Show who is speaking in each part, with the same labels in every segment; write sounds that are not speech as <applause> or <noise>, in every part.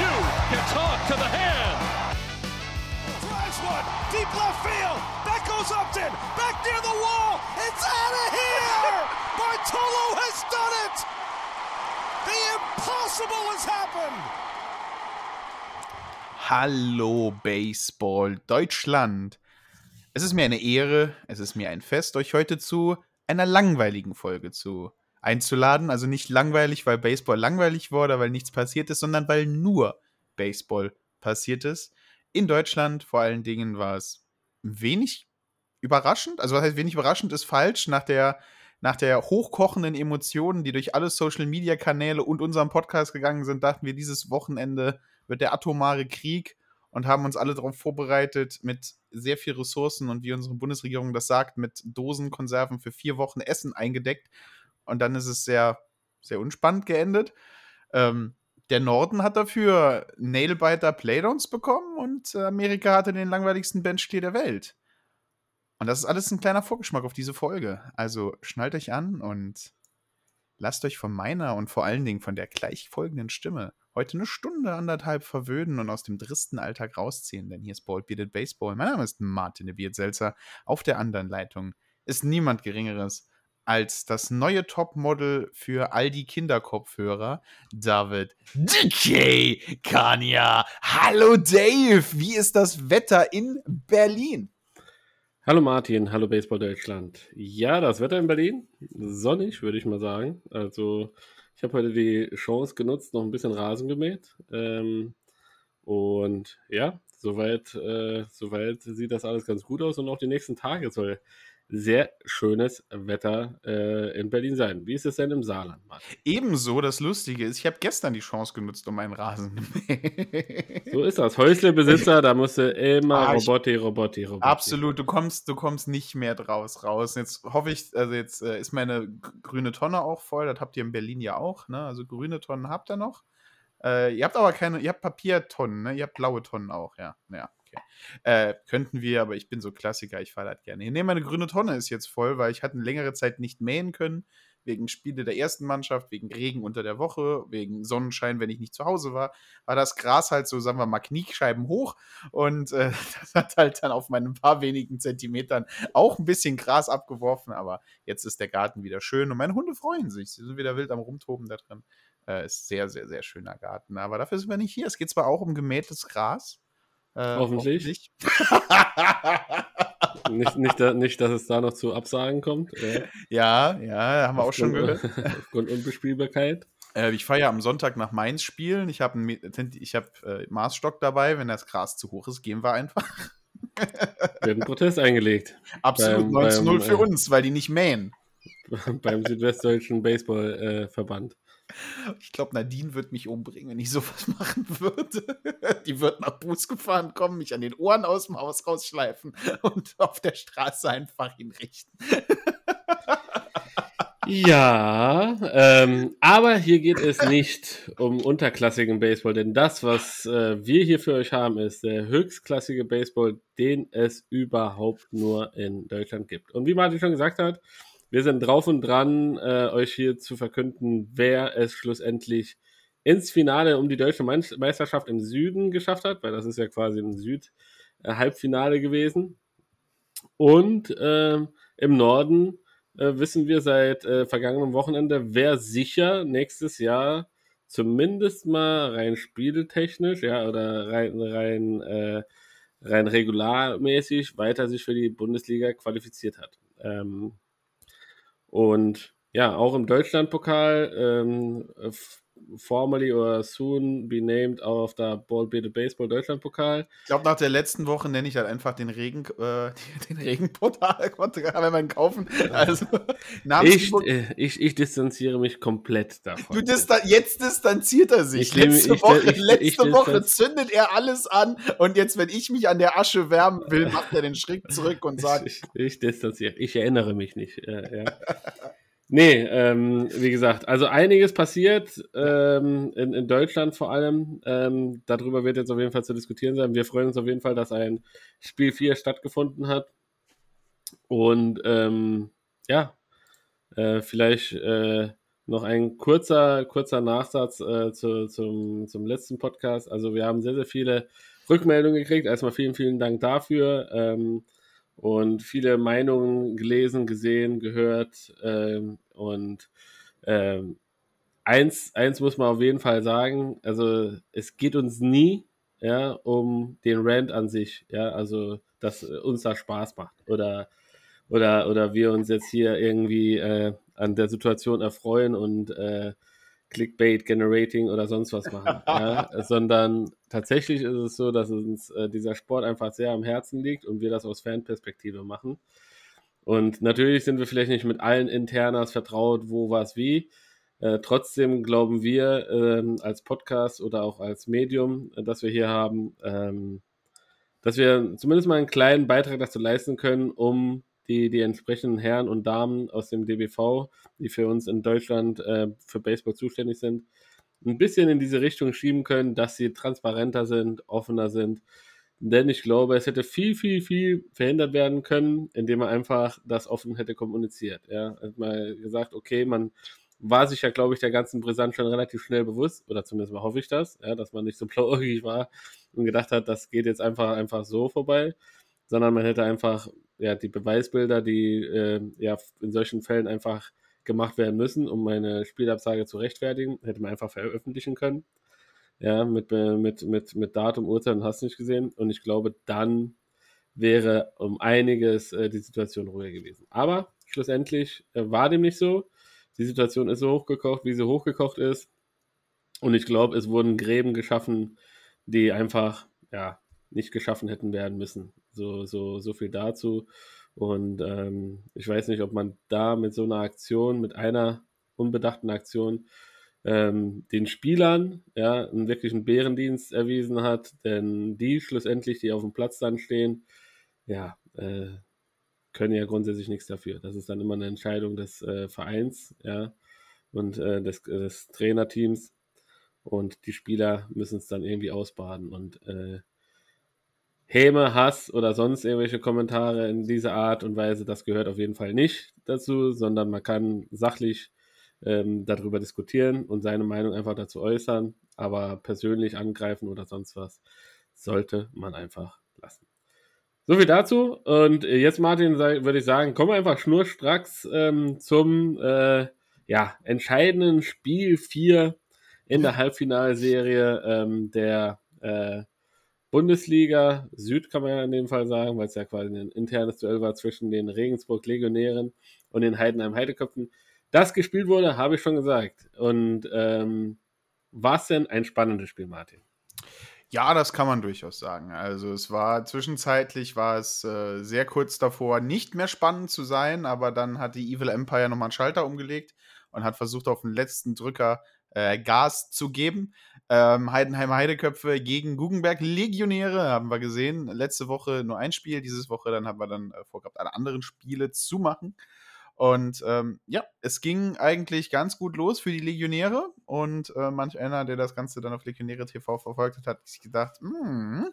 Speaker 1: You can talk to the hand. Drives one deep left field. That goes Upton. Back near the wall. It's out of here. <laughs> Bartolo has done it. The impossible has happened.
Speaker 2: Hallo Baseball Deutschland. Es ist mir eine Ehre, es ist mir ein Fest, euch heute zu einer langweiligen Folge zu einzuladen. Also nicht langweilig, weil Baseball langweilig wurde, weil nichts passiert ist, sondern weil nur Baseball passiert ist. In Deutschland vor allen Dingen war es wenig überraschend. Also was heißt wenig überraschend ist falsch. Nach der, nach der hochkochenden Emotionen, die durch alle Social-Media-Kanäle und unseren Podcast gegangen sind, dachten wir, dieses Wochenende wird der atomare Krieg und haben uns alle darauf vorbereitet mit sehr viel Ressourcen und wie unsere Bundesregierung das sagt, mit Dosenkonserven für vier Wochen Essen eingedeckt. Und dann ist es sehr, sehr unspannend geendet. Ähm, der Norden hat dafür Nailbiter Playdowns bekommen und Amerika hatte den langweiligsten Benchclear der Welt. Und das ist alles ein kleiner Vorgeschmack auf diese Folge. Also schnallt euch an und lasst euch von meiner und vor allen Dingen von der gleich folgenden Stimme heute eine Stunde, anderthalb verwöhnen und aus dem dristen Alltag rausziehen, denn hier ist Bald Bearded Baseball. Mein Name ist Martin de Beard-Selzer. Auf der anderen Leitung ist niemand Geringeres als das neue Topmodel für all die Kinderkopfhörer, David DK Kania. Hallo Dave, wie ist das Wetter in Berlin?
Speaker 3: Hallo Martin, hallo Baseball Deutschland. Ja, das Wetter in Berlin, sonnig, würde ich mal sagen. Also, ich habe heute die Chance genutzt, noch ein bisschen Rasen gemäht. Ähm, und ja, soweit, äh, soweit sieht das alles ganz gut aus und auch die nächsten Tage soll sehr schönes Wetter äh, in Berlin sein. Wie ist es denn im Saarland, Martin?
Speaker 2: Ebenso, das Lustige ist, ich habe gestern die Chance genutzt, um meinen Rasen <laughs>
Speaker 3: So ist das. Häuslebesitzer, da musst du immer
Speaker 2: Ah,
Speaker 3: Robotti, Robotti, Robotti.
Speaker 2: Absolut, du kommst, du kommst nicht mehr draus raus. Jetzt hoffe ich, also jetzt äh, ist meine grüne Tonne auch voll. Das habt ihr in Berlin ja auch, ne? Also grüne Tonnen habt ihr noch. Äh, ihr habt aber keine, ihr habt Papiertonnen, ne? Ihr habt blaue Tonnen auch, ja. Ja, <laughs> Äh, könnten wir, aber ich bin so Klassiker, ich fahre das gerne. hin. Nee, meine grüne Tonne ist jetzt voll, weil ich hatte längere Zeit nicht mähen können. Wegen Spiele der ersten Mannschaft, wegen Regen unter der Woche, wegen Sonnenschein, wenn ich nicht zu Hause war, war das Gras halt so, sagen wir mal, Kniescheiben hoch. Und äh, <laughs> das hat halt dann auf meinen paar wenigen Zentimetern auch ein bisschen Gras abgeworfen. Aber jetzt ist der Garten wieder schön und meine Hunde freuen sich. Sie sind wieder wild am Rumtoben da drin. Äh, ist sehr, sehr, sehr schöner Garten. Aber dafür sind wir nicht hier. Es geht zwar auch um gemähtes Gras. Äh,
Speaker 3: Hoffentlich.
Speaker 2: hoffentlich. <laughs>
Speaker 3: Nicht, nicht, da, nicht, dass es da noch zu Absagen kommt. Äh,
Speaker 2: ja, ja, haben wir auch schon gehört. <laughs>
Speaker 3: Aufgrund Unbespielbarkeit.
Speaker 2: Äh, ich fahre ja am Sonntag nach Mainz spielen. Ich habe ich hab, äh, Maßstock dabei. Wenn das Gras zu hoch ist, gehen wir einfach. <laughs>
Speaker 3: Wir haben einen Protest eingelegt
Speaker 2: Absolut
Speaker 3: Beim-
Speaker 2: 19-0
Speaker 3: beim,
Speaker 2: für
Speaker 3: äh,
Speaker 2: uns, weil die nicht mähen.
Speaker 3: beim Südwestdeutschen Baseballverband.
Speaker 2: Ich glaube, Nadine wird mich umbringen, wenn ich sowas <laughs> machen würde. Die wird nach Buß gefahren kommen, mich an den Ohren aus dem Haus rausschleifen und auf der Straße einfach ihn richten.
Speaker 3: Ja, ähm, aber hier geht es nicht um unterklassigen Baseball, denn das, was äh, wir hier für euch haben, ist der höchstklassige Baseball, den es überhaupt nur in Deutschland gibt. Und wie Martin schon gesagt hat, wir sind drauf und dran, äh, euch hier zu verkünden, wer es schlussendlich ins Finale um die deutsche Meis- Meisterschaft im Süden geschafft hat, weil das ist ja quasi ein Süd-Halbfinale gewesen. Und ähm, im Norden äh, wissen wir seit äh, vergangenem Wochenende, wer sicher nächstes Jahr zumindest mal rein spieltechnisch, ja, oder rein, rein, äh, rein regularmäßig weiter sich für die Bundesliga qualifiziert hat. Ähm, und ja, auch im Deutschlandpokal ähm, f- formerly or soon be named auf der Ball Beat Baseball Deutschland Pokal.
Speaker 2: Ich glaube, nach der letzten Woche nenne ich halt einfach den Regen, äh, <laughs> den Regenportal, <laughs> wenn man kaufen. Also, <laughs>
Speaker 3: ich, äh, ich, ich distanziere mich komplett davon.
Speaker 2: Du distan jetzt distanziert er sich.
Speaker 3: Ich letzte
Speaker 2: ich, Woche, letzte Woche zündet er alles an und jetzt, wenn ich mich an der Asche wärmen will, macht er den Schritt zurück und sagt.
Speaker 3: Ich, ich distanziere. Ich erinnere mich nicht. Äh, ja. Nee, ähm, wie gesagt, also einiges passiert ähm, in, in Deutschland vor allem. Ähm, darüber wird jetzt auf jeden Fall zu diskutieren sein. Wir freuen uns auf jeden Fall, dass ein Spiel 4 stattgefunden hat. Und ähm, ja, äh, vielleicht äh, noch ein kurzer, kurzer Nachsatz äh, zu, zum, zum letzten Podcast. Also wir haben sehr, sehr viele Rückmeldungen gekriegt. Erstmal vielen, vielen Dank dafür. Ähm, und viele Meinungen gelesen, gesehen, gehört. Ähm, und ähm, eins, eins muss man auf jeden Fall sagen, also es geht uns nie ja, um den Rant an sich, ja, also dass uns da Spaß macht oder, oder, oder wir uns jetzt hier irgendwie äh, an der Situation erfreuen und äh, Clickbait Generating oder sonst was machen, <laughs> ja? sondern tatsächlich ist es so, dass uns äh, dieser Sport einfach sehr am Herzen liegt und wir das aus Fanperspektive machen. Und natürlich sind wir vielleicht nicht mit allen Internas vertraut, wo was wie. Äh, trotzdem glauben wir ähm, als Podcast oder auch als Medium, äh, das wir hier haben, ähm, dass wir zumindest mal einen kleinen Beitrag dazu leisten können, um die, die entsprechenden Herren und Damen aus dem DBV, die für uns in Deutschland äh, für Baseball zuständig sind, ein bisschen in diese Richtung schieben können, dass sie transparenter sind, offener sind. Denn ich glaube, es hätte viel, viel, viel verhindert werden können, indem man einfach das offen hätte kommuniziert. Ja, hat mal gesagt, okay, man war sich ja, glaube ich, der ganzen Brisanz schon relativ schnell bewusst, oder zumindest mal hoffe ich das, ja, dass man nicht so <laughs> blauäugig war und gedacht hat, das geht jetzt einfach, einfach so vorbei, sondern man hätte einfach ja, die Beweisbilder, die äh, ja in solchen Fällen einfach gemacht werden müssen, um meine Spielabsage zu rechtfertigen, hätte man einfach veröffentlichen können. Ja, mit, mit, mit, mit Datum, Urteil und hast nicht gesehen. Und ich glaube, dann wäre um einiges äh, die Situation ruhiger gewesen. Aber schlussendlich äh, war dem nicht so. Die Situation ist so hochgekocht, wie sie hochgekocht ist. Und ich glaube, es wurden Gräben geschaffen, die einfach ja, nicht geschaffen hätten werden müssen. So, so, so viel dazu. Und ähm, ich weiß nicht, ob man da mit so einer Aktion, mit einer unbedachten Aktion, ähm, den Spielern ja, einen wirklichen Bärendienst erwiesen hat, denn die schlussendlich, die auf dem Platz dann stehen, ja, äh, können ja grundsätzlich nichts dafür. Das ist dann immer eine Entscheidung des äh, Vereins, ja, und äh, des, des, Trainerteams. Und die Spieler müssen es dann irgendwie ausbaden. Und äh, Häme, Hass oder sonst irgendwelche Kommentare in dieser Art und Weise, das gehört auf jeden Fall nicht dazu, sondern man kann sachlich ähm, darüber diskutieren und seine Meinung einfach dazu äußern, aber persönlich angreifen oder sonst was sollte man einfach lassen. So viel dazu. Und jetzt, Martin, würde ich sagen, kommen wir einfach schnurstracks ähm, zum äh, ja, entscheidenden Spiel 4 in der Halbfinalserie ähm, der äh, Bundesliga Süd kann man ja in dem Fall sagen, weil es ja quasi ein internes Duell war zwischen den Regensburg Legionären und den Heidenheim Heideköpfen. Das gespielt wurde, habe ich schon gesagt. Und ähm, war es denn ein spannendes Spiel, Martin?
Speaker 2: Ja, das kann man durchaus sagen. Also es war zwischenzeitlich war es äh, sehr kurz davor, nicht mehr spannend zu sein, aber dann hat die Evil Empire nochmal einen Schalter umgelegt und hat versucht, auf den letzten Drücker äh, Gas zu geben. Ähm, Heidenheimer Heideköpfe gegen Guggenberg Legionäre haben wir gesehen. Letzte Woche nur ein Spiel, dieses Woche dann haben wir dann äh, vorgehabt, alle anderen Spiele zu machen. Und ähm, ja, es ging eigentlich ganz gut los für die Legionäre. Und äh, manch einer, der das Ganze dann auf Legionäre TV verfolgt hat, hat sich gedacht, hm,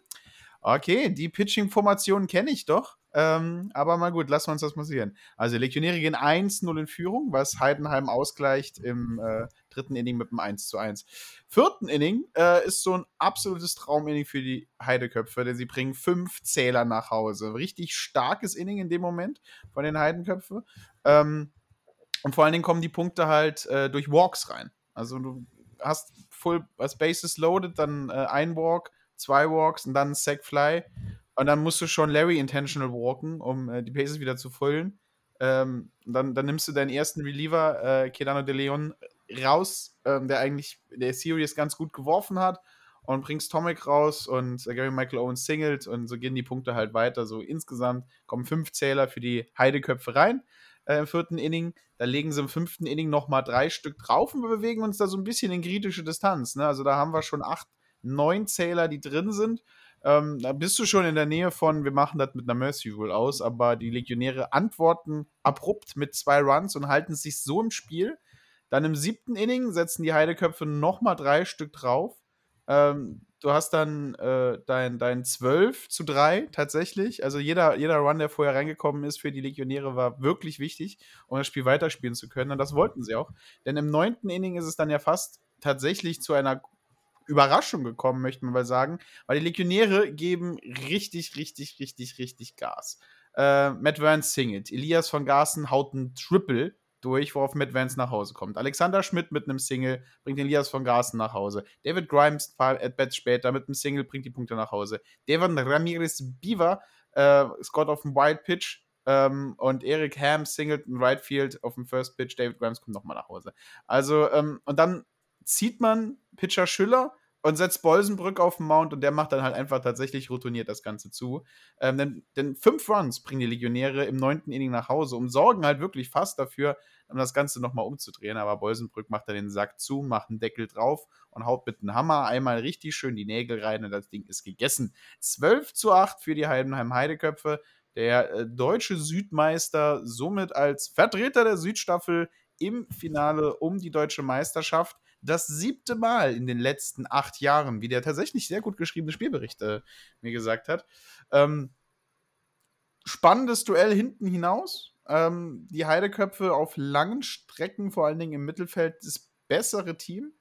Speaker 2: okay, die Pitching-Formation kenne ich doch. Ähm, aber mal gut, lassen wir uns das mal sehen. Also Legionäre gehen 1-0 in Führung, was Heidenheim ausgleicht im äh, dritten Inning mit einem 1 zu 1. Vierten Inning äh, ist so ein absolutes Trauminning für die Heideköpfe, denn sie bringen fünf Zähler nach Hause. Richtig starkes Inning in dem Moment von den Heidenköpfen. Ähm, und vor allen Dingen kommen die Punkte halt äh, durch Walks rein. Also du hast Full as Bases loaded, dann äh, ein Walk, zwei Walks und dann ein Sack Fly. Und dann musst du schon Larry intentional walken, um äh, die Bases wieder zu füllen. Ähm, dann, dann nimmst du deinen ersten Reliever, äh, Kedano de Leon, raus, ähm, der eigentlich der Series ganz gut geworfen hat und bringst Tomic raus und äh, Gary Michael Owens singelt und so gehen die Punkte halt weiter. So insgesamt kommen fünf Zähler für die Heideköpfe rein äh, im vierten Inning. Da legen sie im fünften Inning nochmal drei Stück drauf und wir bewegen uns da so ein bisschen in kritische Distanz. Ne? Also da haben wir schon acht, neun Zähler, die drin sind. Ähm, da bist du schon in der Nähe von, wir machen das mit einer Mercy Rule aus, aber die Legionäre antworten abrupt mit zwei Runs und halten sich so im Spiel. Dann im siebten Inning setzen die Heideköpfe nochmal drei Stück drauf. Ähm, du hast dann äh, dein, dein 12 zu 3 tatsächlich. Also jeder, jeder Run, der vorher reingekommen ist für die Legionäre, war wirklich wichtig, um das Spiel weiterspielen zu können. Und das wollten sie auch. Denn im neunten Inning ist es dann ja fast tatsächlich zu einer Überraschung gekommen, möchte man mal sagen, weil die Legionäre geben richtig, richtig, richtig, richtig Gas. Äh, Matt Vance singelt. Elias von Garsten haut ein Triple durch, worauf Matt Vance nach Hause kommt. Alexander Schmidt mit einem Single bringt Elias von Garsten nach Hause. David Grimes at bats später mit einem Single bringt die Punkte nach Hause. Devon Ramirez Beaver äh, scored auf dem Wild Pitch ähm, und Eric Ham singelt in Right Field auf dem First Pitch. David Grimes kommt nochmal nach Hause. Also, ähm, und dann zieht man Pitcher Schüller und setzt Bolsenbrück auf den Mount und der macht dann halt einfach tatsächlich routiniert das Ganze zu. Ähm, denn, denn, fünf Runs bringen die Legionäre im neunten Inning nach Hause und sorgen halt wirklich fast dafür, um das Ganze nochmal umzudrehen. Aber Bolsenbrück macht dann den Sack zu, macht einen Deckel drauf und haut mit einem Hammer einmal richtig schön die Nägel rein und das Ding ist gegessen. 12 zu 8 für die Heidenheim Heideköpfe. Der äh, deutsche Südmeister somit als Vertreter der Südstaffel im Finale um die deutsche Meisterschaft das siebte Mal in den letzten acht Jahren, wie der tatsächlich sehr gut geschriebene Spielbericht äh, mir gesagt hat. Ähm, spannendes Duell hinten hinaus. Ähm, die Heideköpfe auf langen Strecken, vor allen Dingen im Mittelfeld, das bessere Team.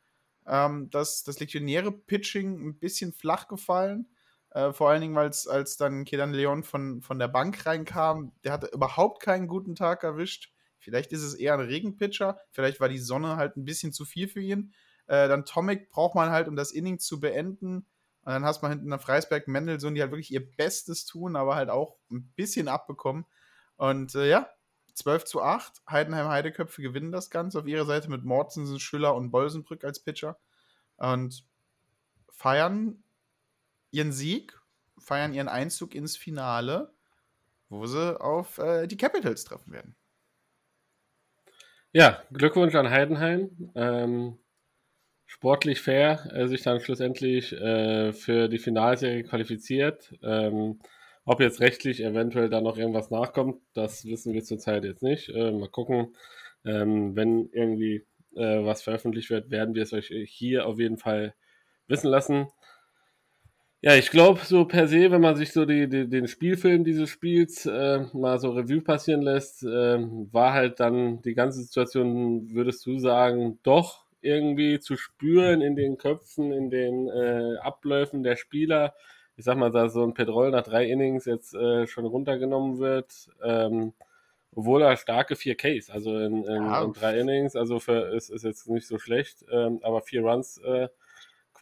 Speaker 2: Ähm, das, das legionäre Pitching ein bisschen flach gefallen. Äh, vor allen Dingen, es als dann Kedan Leon von, von der Bank reinkam, der hatte überhaupt keinen guten Tag erwischt. Vielleicht ist es eher ein Regenpitcher. Vielleicht war die Sonne halt ein bisschen zu viel für ihn. Äh, dann Tomic braucht man halt, um das Inning zu beenden. Und dann hast man hinten eine Freisberg Mendelssohn, die halt wirklich ihr Bestes tun, aber halt auch ein bisschen abbekommen. Und äh, ja, 12 zu 8. Heidenheim Heideköpfe gewinnen das Ganze auf ihrer Seite mit Mortensen, Schüller und Bolsenbrück als Pitcher. Und feiern ihren Sieg, feiern ihren Einzug ins Finale, wo sie auf äh, die Capitals treffen werden.
Speaker 3: Ja, Glückwunsch an Heidenheim. Ähm, sportlich fair, äh, sich dann schlussendlich äh, für die Finalserie qualifiziert. Ähm, ob jetzt rechtlich eventuell da noch irgendwas nachkommt, das wissen wir zurzeit jetzt nicht. Äh, mal gucken. Ähm, wenn irgendwie äh, was veröffentlicht wird, werden wir es euch hier auf jeden Fall wissen lassen. Ja, ich glaube, so per se, wenn man sich so die, die, den Spielfilm dieses Spiels äh, mal so Revue passieren lässt, äh, war halt dann die ganze Situation, würdest du sagen, doch irgendwie zu spüren in den Köpfen, in den äh, Abläufen der Spieler. Ich sag mal, da so ein Petrol nach drei Innings jetzt äh, schon runtergenommen wird, ähm, obwohl er starke 4Ks, also in, in, ja. in drei Innings, also für, ist, ist jetzt nicht so schlecht, ähm, aber vier Runs äh,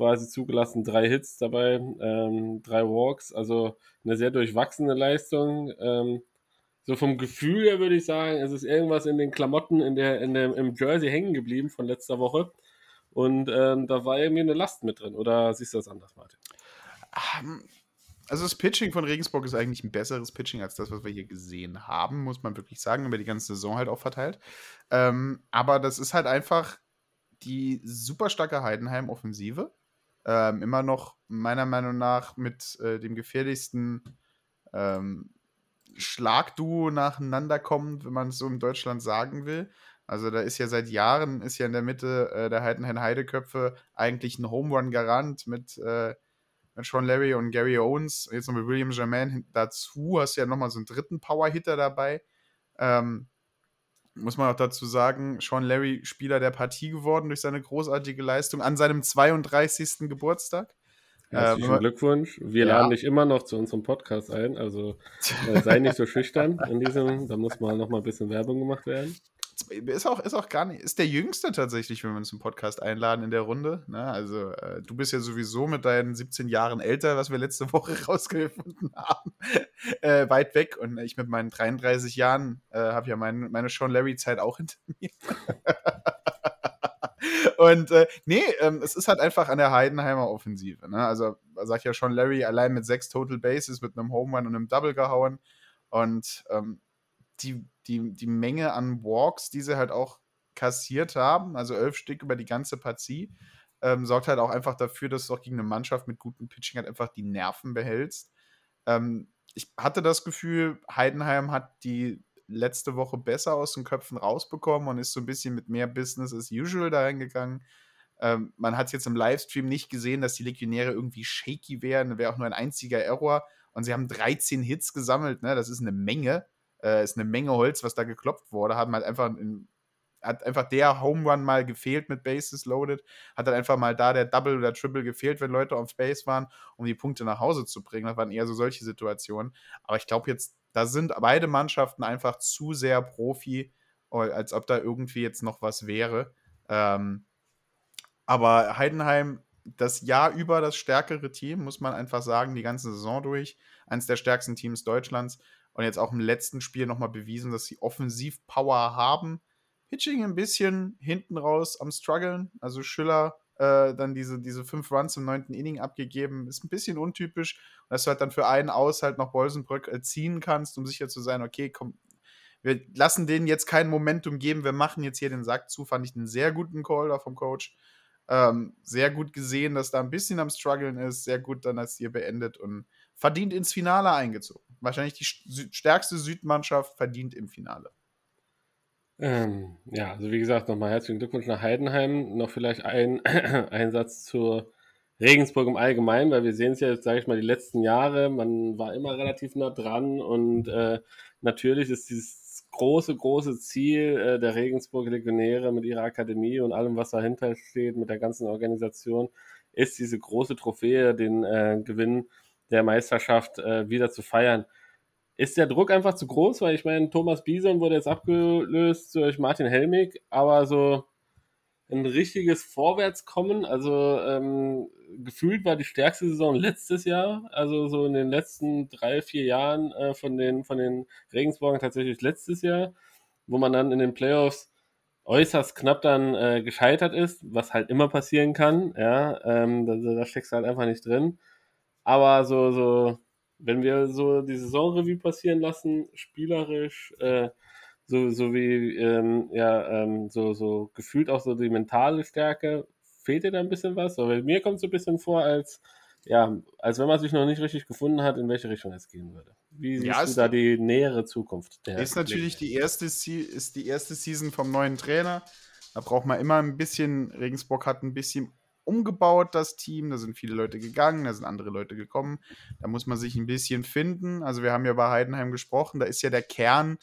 Speaker 3: quasi zugelassen, drei Hits dabei, ähm, drei Walks, also eine sehr durchwachsene Leistung. Ähm, so vom Gefühl her würde ich sagen, es ist irgendwas in den Klamotten, in der, in dem, im Jersey hängen geblieben von letzter Woche. Und ähm, da war irgendwie eine Last mit drin. Oder siehst du das anders, Martin?
Speaker 2: Ähm, also das Pitching von Regensburg ist eigentlich ein besseres Pitching als das, was wir hier gesehen haben, muss man wirklich sagen, über die ganze Saison halt auch verteilt. Ähm, aber das ist halt einfach die super starke Heidenheim-Offensive ähm, immer noch meiner Meinung nach mit äh, dem gefährlichsten ähm, Schlagduo nacheinander kommt, wenn man es so in Deutschland sagen will. Also da ist ja seit Jahren, ist ja in der Mitte äh, der Heidenheim Heideköpfe eigentlich ein Home Run Garant mit, äh, mit Sean Larry und Gary Owens. Jetzt noch mit William Germain dazu hast du ja nochmal so einen dritten Power-Hitter dabei. Ähm, muss man auch dazu sagen, Sean Larry Spieler der Partie geworden durch seine großartige Leistung an seinem 32. Geburtstag.
Speaker 3: Herzlichen ähm, Glückwunsch. Wir ja. laden dich immer noch zu unserem Podcast ein, also äh, sei nicht so <laughs> schüchtern in diesem, da muss mal noch mal ein bisschen Werbung gemacht werden
Speaker 2: ist auch, ist auch gar nicht, ist der Jüngste tatsächlich, wenn wir uns zum Podcast einladen in der Runde. Ne? Also, äh, du bist ja sowieso mit deinen 17 Jahren älter, was wir letzte <laughs> Woche rausgefunden haben, <laughs> äh, weit weg. Und ich mit meinen 33 Jahren äh, habe ja mein, meine Sean Larry-Zeit auch hinter mir. <laughs> Und äh, nee, ähm, es ist halt einfach an der Heidenheimer Offensive. Ne? Also, sagt ja schon Larry, allein mit sechs Total Bases, mit einem Home Run und einem Double gehauen. Und ähm, die, die, die Menge an Walks, die sie halt auch kassiert haben, also elf Stück über die ganze Partie, ähm, sorgt halt auch einfach dafür, dass du auch gegen eine Mannschaft mit gutem Pitching halt einfach die Nerven behältst. Ähm, ich hatte das Gefühl, Heidenheim hat die letzte Woche besser aus den Köpfen rausbekommen und ist so ein bisschen mit mehr Business as usual da reingegangen. Ähm, man hat jetzt im Livestream nicht gesehen, dass die Legionäre irgendwie shaky wären. Wäre auch nur ein einziger Error. Und sie haben 13 Hits gesammelt. Ne? Das ist eine Menge. Äh, ist eine Menge Holz, was da geklopft wurde. Haben halt einfach in, hat einfach der Home Run mal gefehlt mit Bases loaded, hat dann einfach mal da der Double oder Triple gefehlt, wenn Leute auf Base waren, um die Punkte nach Hause zu bringen. Das waren eher so solche Situationen. Aber ich glaube jetzt, da sind beide Mannschaften einfach zu sehr Profi, als ob da irgendwie jetzt noch was wäre. Ähm, aber Heidenheim, das Jahr über das stärkere Team, muss man einfach sagen, die ganze Saison durch. Eines der stärksten Teams Deutschlands. Und jetzt auch im letzten Spiel nochmal bewiesen, dass sie Offensivpower haben Pitching ein bisschen hinten raus am struggeln. Also Schiller äh, dann diese, diese fünf Runs im neunten Inning abgegeben, ist ein bisschen untypisch. Dass du halt dann für einen aus halt noch Bolsenbrück äh, ziehen kannst, um sicher zu sein, okay, komm, wir lassen denen jetzt kein Momentum geben, wir machen jetzt hier den Sack zu, fand ich einen sehr guten Call da vom Coach. Ähm, sehr gut gesehen, dass da ein bisschen am struggeln ist, sehr gut dann als hier beendet und verdient ins Finale eingezogen. Wahrscheinlich die stärkste Südmannschaft verdient im Finale.
Speaker 3: Ähm, ja, also wie gesagt, nochmal herzlichen Glückwunsch nach Heidenheim. Noch vielleicht ein, <clears throat> ein Satz zur Regensburg im Allgemeinen, weil wir sehen es ja jetzt, sage ich mal, die letzten Jahre. Man war immer relativ nah dran und äh, natürlich ist dieses große, große Ziel äh, der Regensburg Legionäre mit ihrer Akademie und allem, was dahinter steht, mit der ganzen Organisation, ist diese große Trophäe, den äh, Gewinn der Meisterschaft äh, wieder zu feiern ist der Druck einfach zu groß, weil ich meine, Thomas Bison wurde jetzt abgelöst durch Martin Helmig, aber so ein richtiges Vorwärtskommen, also ähm, gefühlt war die stärkste Saison letztes Jahr, also so in den letzten drei, vier Jahren äh, von den, von den Regensburgern tatsächlich letztes Jahr, wo man dann in den Playoffs äußerst knapp dann äh, gescheitert ist, was halt immer passieren kann, ja, ähm, da, da steckst du halt einfach nicht drin. Aber so, so wenn wir so die Saisonrevue passieren lassen, spielerisch, äh, so, so wie, ähm, ja, ähm, so, so gefühlt auch so die mentale Stärke, fehlt dir da ein bisschen was? Aber mir kommt es so ein bisschen vor, als, ja, als wenn man sich noch nicht richtig gefunden hat, in welche Richtung es gehen würde. Wie siehst ja, du da die nähere Zukunft?
Speaker 2: Der ist natürlich die erste, ist die erste Season vom neuen Trainer. Da braucht man immer ein bisschen, Regensburg hat ein bisschen umgebaut, das Team. Da sind viele Leute gegangen, da sind andere Leute gekommen. Da muss man sich ein bisschen finden. Also wir haben ja bei Heidenheim gesprochen, da ist ja der Kern,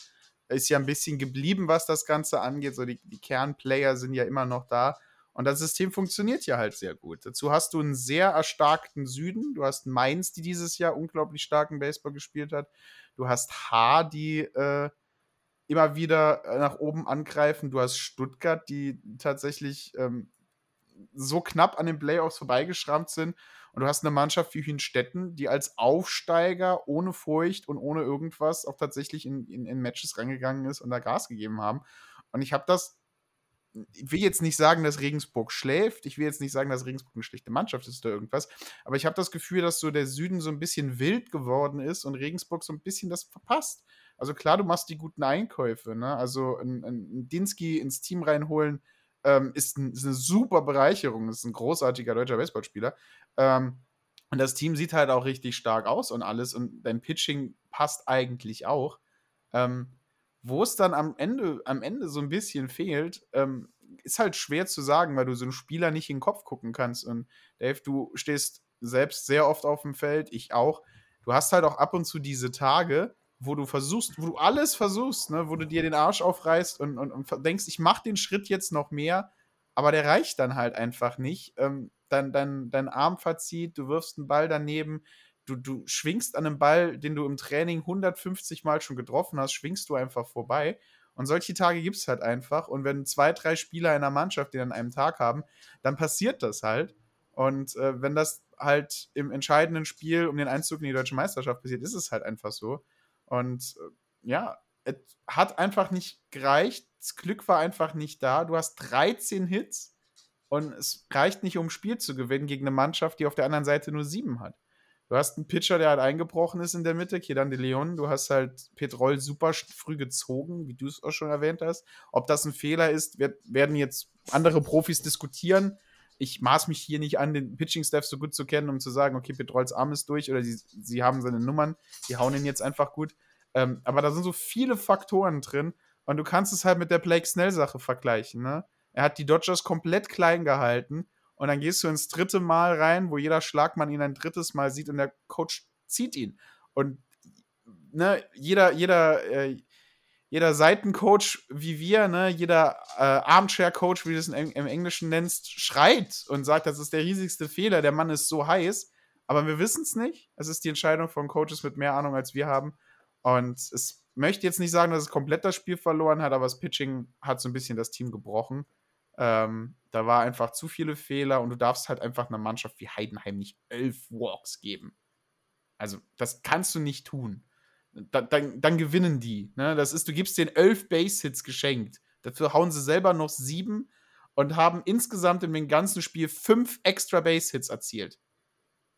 Speaker 2: ist ja ein bisschen geblieben, was das Ganze angeht. So die, die Kernplayer sind ja immer noch da. Und das System funktioniert ja halt sehr gut. Dazu hast du einen sehr erstarkten Süden. Du hast Mainz, die dieses Jahr unglaublich starken Baseball gespielt hat. Du hast H, die äh, immer wieder äh, nach oben angreifen. Du hast Stuttgart, die tatsächlich ähm, so knapp an den Playoffs vorbeigeschrammt sind. Und du hast eine Mannschaft wie Hünstetten, die als Aufsteiger ohne Furcht und ohne irgendwas auch tatsächlich in, in, in Matches rangegangen ist und da Gas gegeben haben. Und ich habe das, ich will jetzt nicht sagen, dass Regensburg schläft. Ich will jetzt nicht sagen, dass Regensburg eine schlechte Mannschaft ist oder irgendwas. Aber ich habe das Gefühl, dass so der Süden so ein bisschen wild geworden ist und Regensburg so ein bisschen das verpasst. Also klar, du machst die guten Einkäufe, ne? Also ein, ein Dinsky ins Team reinholen, ähm, ist, ein, ist, eine super Bereicherung. Ist ein großartiger deutscher Baseballspieler. Ähm, und das Team sieht halt auch richtig stark aus und alles. Und dein Pitching passt eigentlich auch. Ähm, wo es dann am Ende, am Ende so ein bisschen fehlt, ähm, ist halt schwer zu sagen, weil du so einen Spieler nicht in den Kopf gucken kannst. Und Dave, du stehst selbst sehr oft auf dem Feld, ich auch. Du hast halt auch ab und zu diese Tage, wo du versuchst, wo du alles versuchst, ne, wo du dir den Arsch aufreißt und, und, und denkst, ich mach den Schritt jetzt noch mehr, aber der reicht dann halt einfach nicht. Ähm, dein, dein, dein Arm verzieht, du wirfst einen Ball daneben, du, du schwingst an einem Ball, den du im Training 150 Mal schon getroffen hast, schwingst du einfach vorbei. Und solche Tage gibt es halt einfach. Und wenn zwei, drei Spieler in einer Mannschaft den an einem Tag haben, dann passiert das halt. Und äh, wenn das halt im entscheidenden Spiel um den Einzug in die deutsche Meisterschaft passiert, ist es halt einfach so. Und äh, ja, es hat einfach nicht gereicht. Das Glück war einfach nicht da. Du hast 13 Hits. und es reicht nicht, um ein Spiel zu gewinnen gegen eine Mannschaft, die auf der anderen Seite nur sieben hat. Du hast einen Pitcher, der halt eingebrochen ist in der Mitte, Kedan de Leon. Du hast halt Petrol super früh gezogen, wie du es auch schon erwähnt hast. Ob das ein Fehler ist, werden jetzt andere Profis diskutieren. Ich maß mich hier nicht an, den Pitching-Staff so gut zu kennen, um zu sagen, okay, Petrols Arm ist durch oder sie, sie haben seine Nummern, die hauen ihn jetzt einfach gut. Ähm, aber da sind so viele Faktoren drin und du kannst es halt mit der Blake Snell-Sache vergleichen. Ne? Er hat die Dodgers komplett klein gehalten und dann gehst du ins dritte Mal rein, wo jeder Schlagmann ihn ein drittes Mal sieht und der Coach zieht ihn. Und ne, jeder, jeder, äh, jeder Seitencoach wie wir, ne, jeder äh, Armchair-Coach, wie du es im, im Englischen nennst, schreit und sagt, das ist der riesigste Fehler, der Mann ist so heiß. Aber wir wissen es nicht. Es ist die Entscheidung von Coaches mit mehr Ahnung als wir haben. Und es möchte jetzt nicht sagen, dass es komplett das Spiel verloren hat, aber das Pitching hat so ein bisschen das Team gebrochen. Ähm, da war einfach zu viele Fehler und du darfst halt einfach einer Mannschaft wie Heidenheim nicht elf Walks geben. Also, das kannst du nicht tun. Da, dann, dann, gewinnen die. Ne? Das ist, du gibst den elf Base-Hits geschenkt. Dafür hauen sie selber noch sieben und haben insgesamt in dem ganzen Spiel fünf extra Base-Hits erzielt.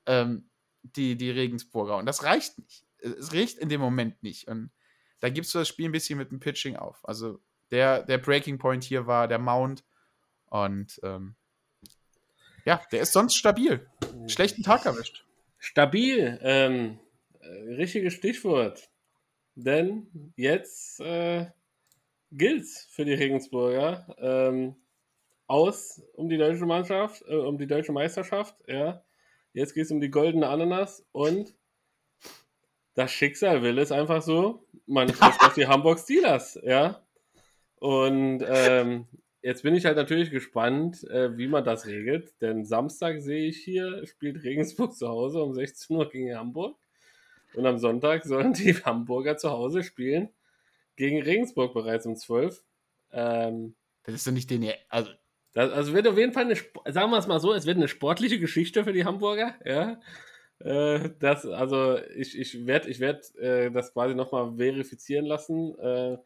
Speaker 2: Ähm, die, die Regensburger. Und das reicht nicht. Es reicht in dem Moment nicht. Und da gibst du das Spiel ein bisschen mit dem Pitching auf. Also der, der Breaking Point hier war der Mount und ähm, ja, der ist sonst stabil. Schlechten Tag erwischt.
Speaker 3: Stabil, ähm, äh, richtiges Stichwort. Denn jetzt äh, gilt's für die Regensburger ähm, aus um die deutsche Mannschaft, äh, um die deutsche Meisterschaft. Ja, jetzt geht es um die goldene Ananas und das Schicksal will es einfach so. Man <laughs> trifft auf die Hamburg Steelers. Ja, und ähm, Jetzt bin ich halt natürlich gespannt, äh, wie man das regelt, denn Samstag sehe ich hier, spielt Regensburg zu Hause um 16 Uhr gegen Hamburg. Und am Sonntag sollen die <laughs> Hamburger zu Hause spielen gegen Regensburg bereits um 12. Ähm,
Speaker 2: das ist doch nicht den. Also,
Speaker 3: das, also wird auf jeden Fall eine, sagen wir es mal so, es wird eine sportliche Geschichte für die Hamburger, ja. Äh, das, also ich, ich werde ich werd, äh, das quasi nochmal verifizieren lassen. Äh,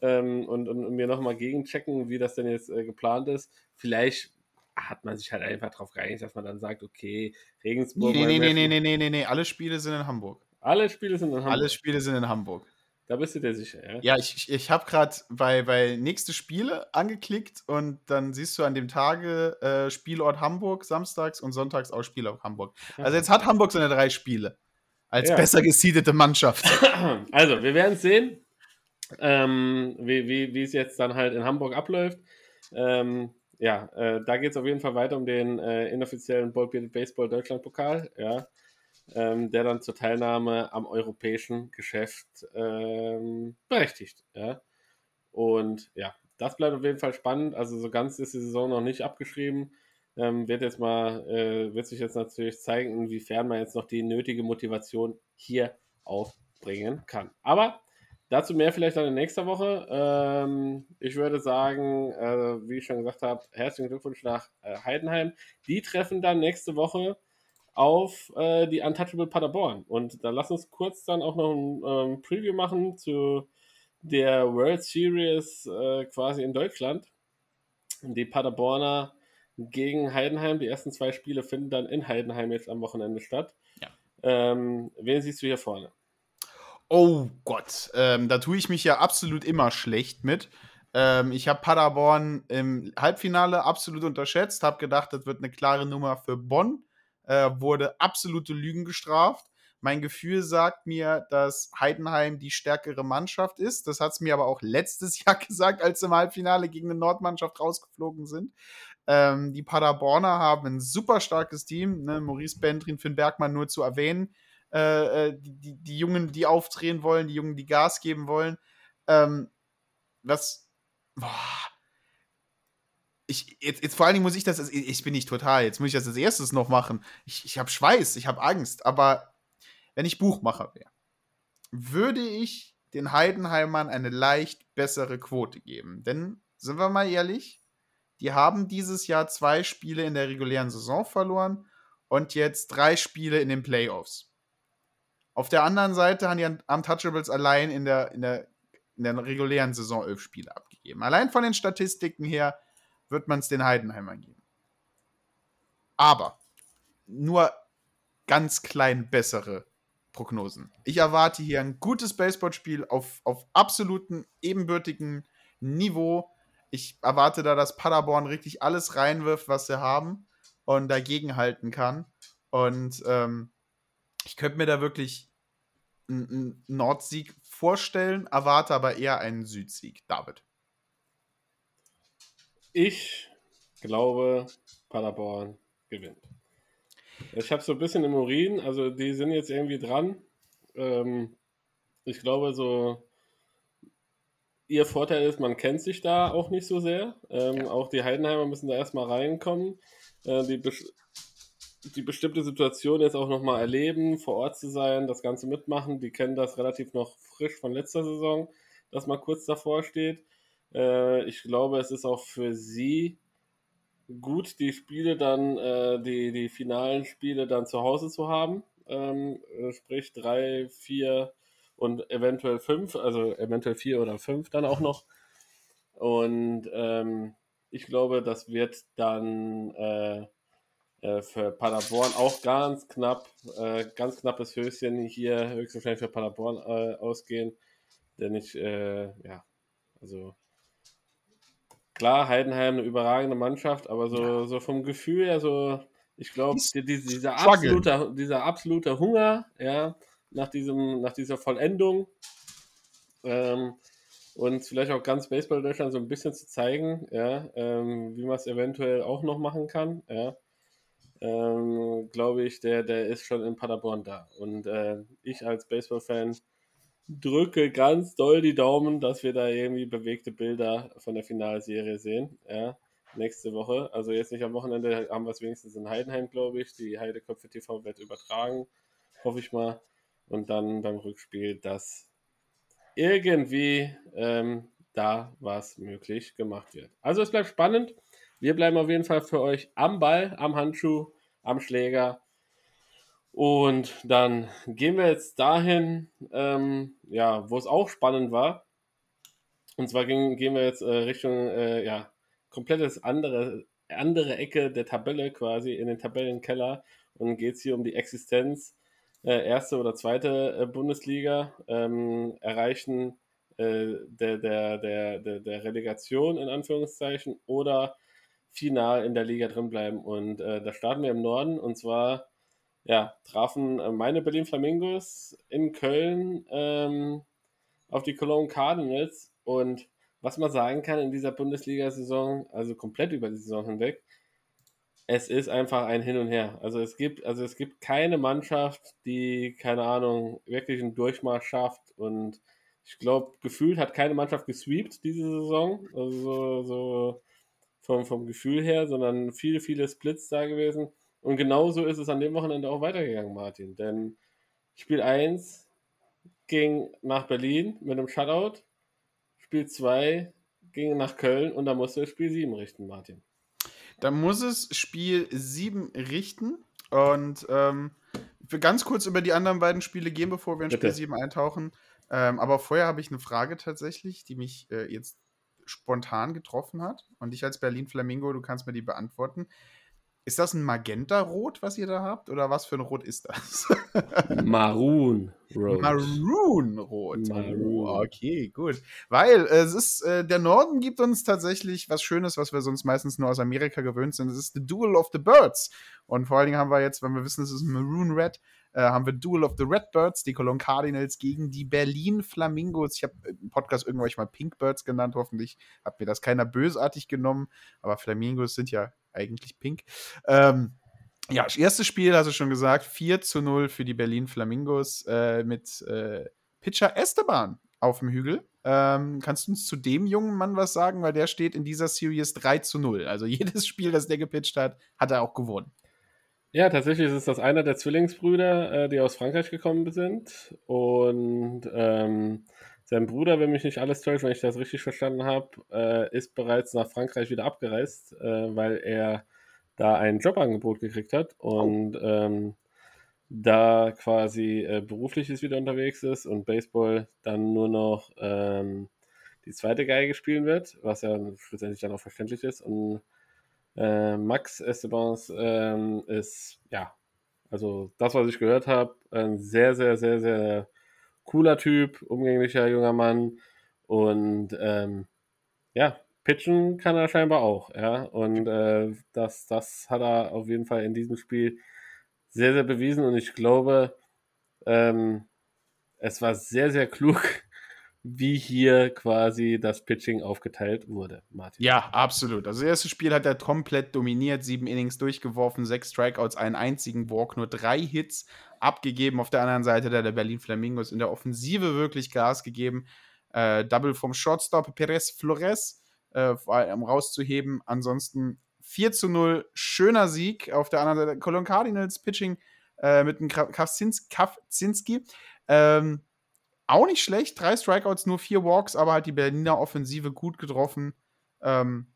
Speaker 3: ähm, und, und, und, mir nochmal gegenchecken, wie das denn jetzt äh, geplant ist. Vielleicht hat man sich halt einfach darauf geeinigt, dass man dann sagt, okay, Regensburg.
Speaker 2: Nee, nee, nee, nee, nee, nee, nee, nee, alle Spiele sind in Hamburg.
Speaker 3: Alle Spiele sind in Hamburg.
Speaker 2: Alle Spiele sind in Hamburg.
Speaker 3: Da bist du dir sicher, ja?
Speaker 2: Ja, ich, ich, habe gerade bei, bei nächste Spiele angeklickt und dann siehst du an dem Tage äh, Spielort Hamburg samstags und sonntags auch Spielort Hamburg. Also jetzt hat Hamburg seine drei Spiele als ja. besser gesiedete Mannschaft. <clears throat>
Speaker 3: Also, wir werden sehen ähm, wie, wie, wie es jetzt dann halt in Hamburg abläuft. Ähm, ja, äh, da geht es auf jeden Fall weiter um den äh, inoffiziellen Ballbearded Baseball Deutschland Pokal, ja, ähm, der dann zur Teilnahme am europäischen Geschäft ähm, berechtigt, ja. Und ja, das bleibt auf jeden Fall spannend. Also so ganz ist die Saison noch nicht abgeschrieben. Ähm, wird jetzt mal, äh, wird sich jetzt natürlich zeigen, inwiefern man jetzt noch die nötige Motivation hier aufbringen kann. Aber Dazu mehr vielleicht dann in nächster Woche. Ähm, ich würde sagen, äh, wie ich schon gesagt habe, herzlichen Glückwunsch nach äh, Heidenheim. Die treffen dann nächste Woche auf äh, die Untouchable Paderborn. Und da lass uns kurz dann auch noch ein ähm, Preview machen zu der World Series äh, quasi in Deutschland. Die Paderborner gegen Heidenheim. Die ersten zwei Spiele finden dann in Heidenheim jetzt am Wochenende statt. Ja. Ähm, wen siehst du hier vorne?
Speaker 2: Oh Gott, ähm, da tue ich mich ja absolut immer schlecht mit. Ähm, ich habe Paderborn im Halbfinale absolut unterschätzt, habe gedacht, das wird eine klare Nummer für Bonn, äh, wurde absolute Lügen gestraft. Mein Gefühl sagt mir, dass Heidenheim die stärkere Mannschaft ist. Das hat es mir aber auch letztes <laughs> Jahr gesagt, als sie im Halbfinale gegen eine Nordmannschaft rausgeflogen sind. Ähm, die Paderborner haben ein super starkes Team. Ne? Maurice Bendrin, Finn Bergmann nur zu erwähnen. Äh, äh, die, die, Jungen, die aufdrehen wollen, die Jungen, die Gas geben wollen. Ähm, was. Boah. Ich, jetzt, jetzt vor allen Dingen muss ich das, ich bin nicht total, jetzt muss ich das als erstes noch machen. Ich, ich habe Schweiß, ich habe Angst, aber wenn ich Buchmacher wäre, würde ich den Heidenheimern eine leicht bessere Quote geben. Denn, sind wir mal ehrlich, die haben dieses Jahr zwei Spiele in der regulären Saison verloren und jetzt drei Spiele in den Playoffs. Auf der anderen Seite haben die Untouchables allein in der, in der, in der regulären Saison elf Spiele abgegeben. Allein von den Statistiken her wird man es den Heidenheimern geben. Aber nur ganz klein bessere Prognosen. Ich erwarte hier ein gutes Baseballspiel auf, auf absoluten ebenbürtigen Niveau. Ich erwarte da, dass Paderborn richtig alles reinwirft, was sie haben und dagegen halten kann. Und ähm, ich könnte mir da wirklich einen Nordsieg vorstellen, erwarte aber eher einen Südsieg. David.
Speaker 3: Ich glaube, Paderborn gewinnt. Ich habe so ein bisschen im Urin, also die sind jetzt irgendwie dran. Ähm, ich glaube, so ihr Vorteil ist, man kennt sich da auch nicht so sehr. Ähm, ja. Auch die Heidenheimer müssen da erstmal reinkommen. Äh, die, be die bestimmte Situation jetzt auch nochmal erleben, vor Ort zu sein, das Ganze mitmachen. Die kennen das relativ noch frisch von letzter Saison, dass man kurz davor steht. Äh, ich glaube, es ist auch für sie gut, die Spiele dann, äh, die, die finalen Spiele dann zu Hause zu haben. Ähm, äh, sprich drei, vier und eventuell fünf, also eventuell vier oder fünf dann auch noch. Und ähm, ich glaube, das wird dann äh, äh, für Paderborn auch ganz knapp, äh, ganz knappes Höschen hier höchstwahrscheinlich für Paderborn äh, ausgehen. Denn ich, ja, also klar, Heidenheim eine überragende Mannschaft, aber so, ja. so vom Gefühl her, so, ich glaube, die, dieser, absolute, dieser absolute Hunger, ja, nach, diesem, nach dieser Vollendung ähm, und vielleicht auch ganz Baseball Deutschland so ein bisschen zu zeigen, ja, ähm, wie man es eventuell auch noch machen kann, ja, ähm, glaube ich, der, der ist schon in Paderborn da. Und äh, ich als Baseball-Fan drücke ganz doll die Daumen, dass wir da irgendwie bewegte Bilder von der Finalserie sehen. Ja, nächste Woche. Also jetzt nicht am Wochenende haben wir es wenigstens in Heidenheim, glaube ich. Die Heideköpfe TV wird übertragen, hoffe ich mal. Und dann beim Rückspiel, dass irgendwie ähm, da was möglich gemacht wird. Also es bleibt spannend. Wir bleiben auf jeden Fall für euch am Ball, am Handschuh, am Schläger und dann gehen wir jetzt dahin, ähm, ja, wo es auch spannend war. Und zwar gehen, gehen wir jetzt äh, Richtung, äh, ja, komplettes andere, andere Ecke der Tabelle quasi, in den Tabellenkeller. Und geht es hier um die Existenz, äh, erste oder zweite äh, Bundesliga, ähm, erreichen äh, der, der, der, der, der Relegation in Anführungszeichen oder final in der Liga drin bleiben. Und äh, da starten wir im Norden und zwar ja, trafen äh, meine Berlin Flamingos in Köln ähm, auf die Cologne Cardinals. Und was man sagen kann in dieser Bundesliga-Saison, also komplett über die Saison hinweg, es ist einfach ein Hin und Her. Also es gibt, also es gibt keine Mannschaft, die, keine Ahnung, wirklich einen Durchmarsch schafft. Und ich glaube, gefühlt hat keine Mannschaft gesweept diese Saison. Also so, vom, vom Gefühl her, sondern viele, viele Splits da gewesen. Und genauso ist es an dem Wochenende auch weitergegangen, Martin. Denn Spiel 1 ging nach Berlin mit einem Shutout. Spiel 2 ging nach Köln und da musste es Spiel 7 richten, Martin.
Speaker 2: Da muss es Spiel 7 richten. Und ähm, wir ganz kurz über die anderen beiden Spiele gehen, bevor wir in Bitte. Spiel 7 eintauchen. Ähm, aber vorher habe ich eine Frage tatsächlich, die mich äh, jetzt spontan getroffen hat. Und ich als Berlin Flamingo, du kannst mir die beantworten. Ist das ein Magenta-Rot, was ihr da habt? Oder was für ein Rot ist das? <laughs>
Speaker 3: Maroon Rot.
Speaker 2: Maroon Rot. Maroon. Oh, okay, gut. Weil äh, es ist, äh, der Norden gibt uns tatsächlich was Schönes, was wir sonst meistens nur aus Amerika gewöhnt sind. Es ist The Duel of the Birds. Und vor allen Dingen haben wir jetzt, wenn wir wissen, es ist Maroon Red, äh, haben wir Duel of the Redbirds, die Cologne Cardinals gegen die Berlin Flamingos. Ich habe im Podcast irgendwann mal Pink Birds genannt. Hoffentlich hat mir das keiner bösartig genommen. Aber Flamingos sind ja eigentlich pink. Ähm, ja, erstes Spiel, hast du schon gesagt, 4 zu 0 für die Berlin Flamingos äh, mit äh, Pitcher Esteban auf dem Hügel. Ähm, kannst du uns zu dem jungen Mann was sagen? Weil der steht in dieser Series 3 zu 0. Also <laughs> jedes Spiel, das der gepitcht hat, hat er auch gewonnen.
Speaker 3: Ja, tatsächlich ist das einer der Zwillingsbrüder, äh, die aus Frankreich gekommen sind. Und ähm, sein Bruder, wenn mich nicht alles täuscht, wenn ich das richtig verstanden habe, äh, ist bereits nach Frankreich wieder abgereist, äh, weil er da ein Jobangebot gekriegt hat und oh. ähm, da quasi äh, beruflich ist wieder unterwegs ist und Baseball dann nur noch ähm, die zweite Geige spielen wird, was ja schlussendlich dann auch verständlich ist. Und Äh, Max Estebans ähm, ist, ja, also das, was ich gehört habe, ein sehr, sehr, sehr, sehr cooler Typ, umgänglicher junger Mann und ähm, ja, pitchen kann er scheinbar auch, ja. Und äh, das, das hat er auf jeden Fall in diesem Spiel sehr, sehr bewiesen und ich glaube, ähm, es war sehr, sehr klug, wie hier quasi das Pitching aufgeteilt wurde,
Speaker 2: Martin. Ja, absolut. Also das erste Spiel hat er komplett dominiert, sieben Innings durchgeworfen, sechs Strikeouts, einen einzigen Walk, nur drei Hits abgegeben. Auf der anderen Seite der, Berlin Flamingos in der Offensive wirklich Gas gegeben. Äh, Double vom Shortstop Perez Flores, äh, um rauszuheben. Ansonsten 4 zu 0, schöner Sieg. Auf der anderen Seite Cologne Cardinals Pitching äh, mit dem Kawzinski. Ähm, auch nicht schlecht. Drei Strikeouts, nur vier Walks, aber hat die Berliner Offensive gut getroffen. Ähm,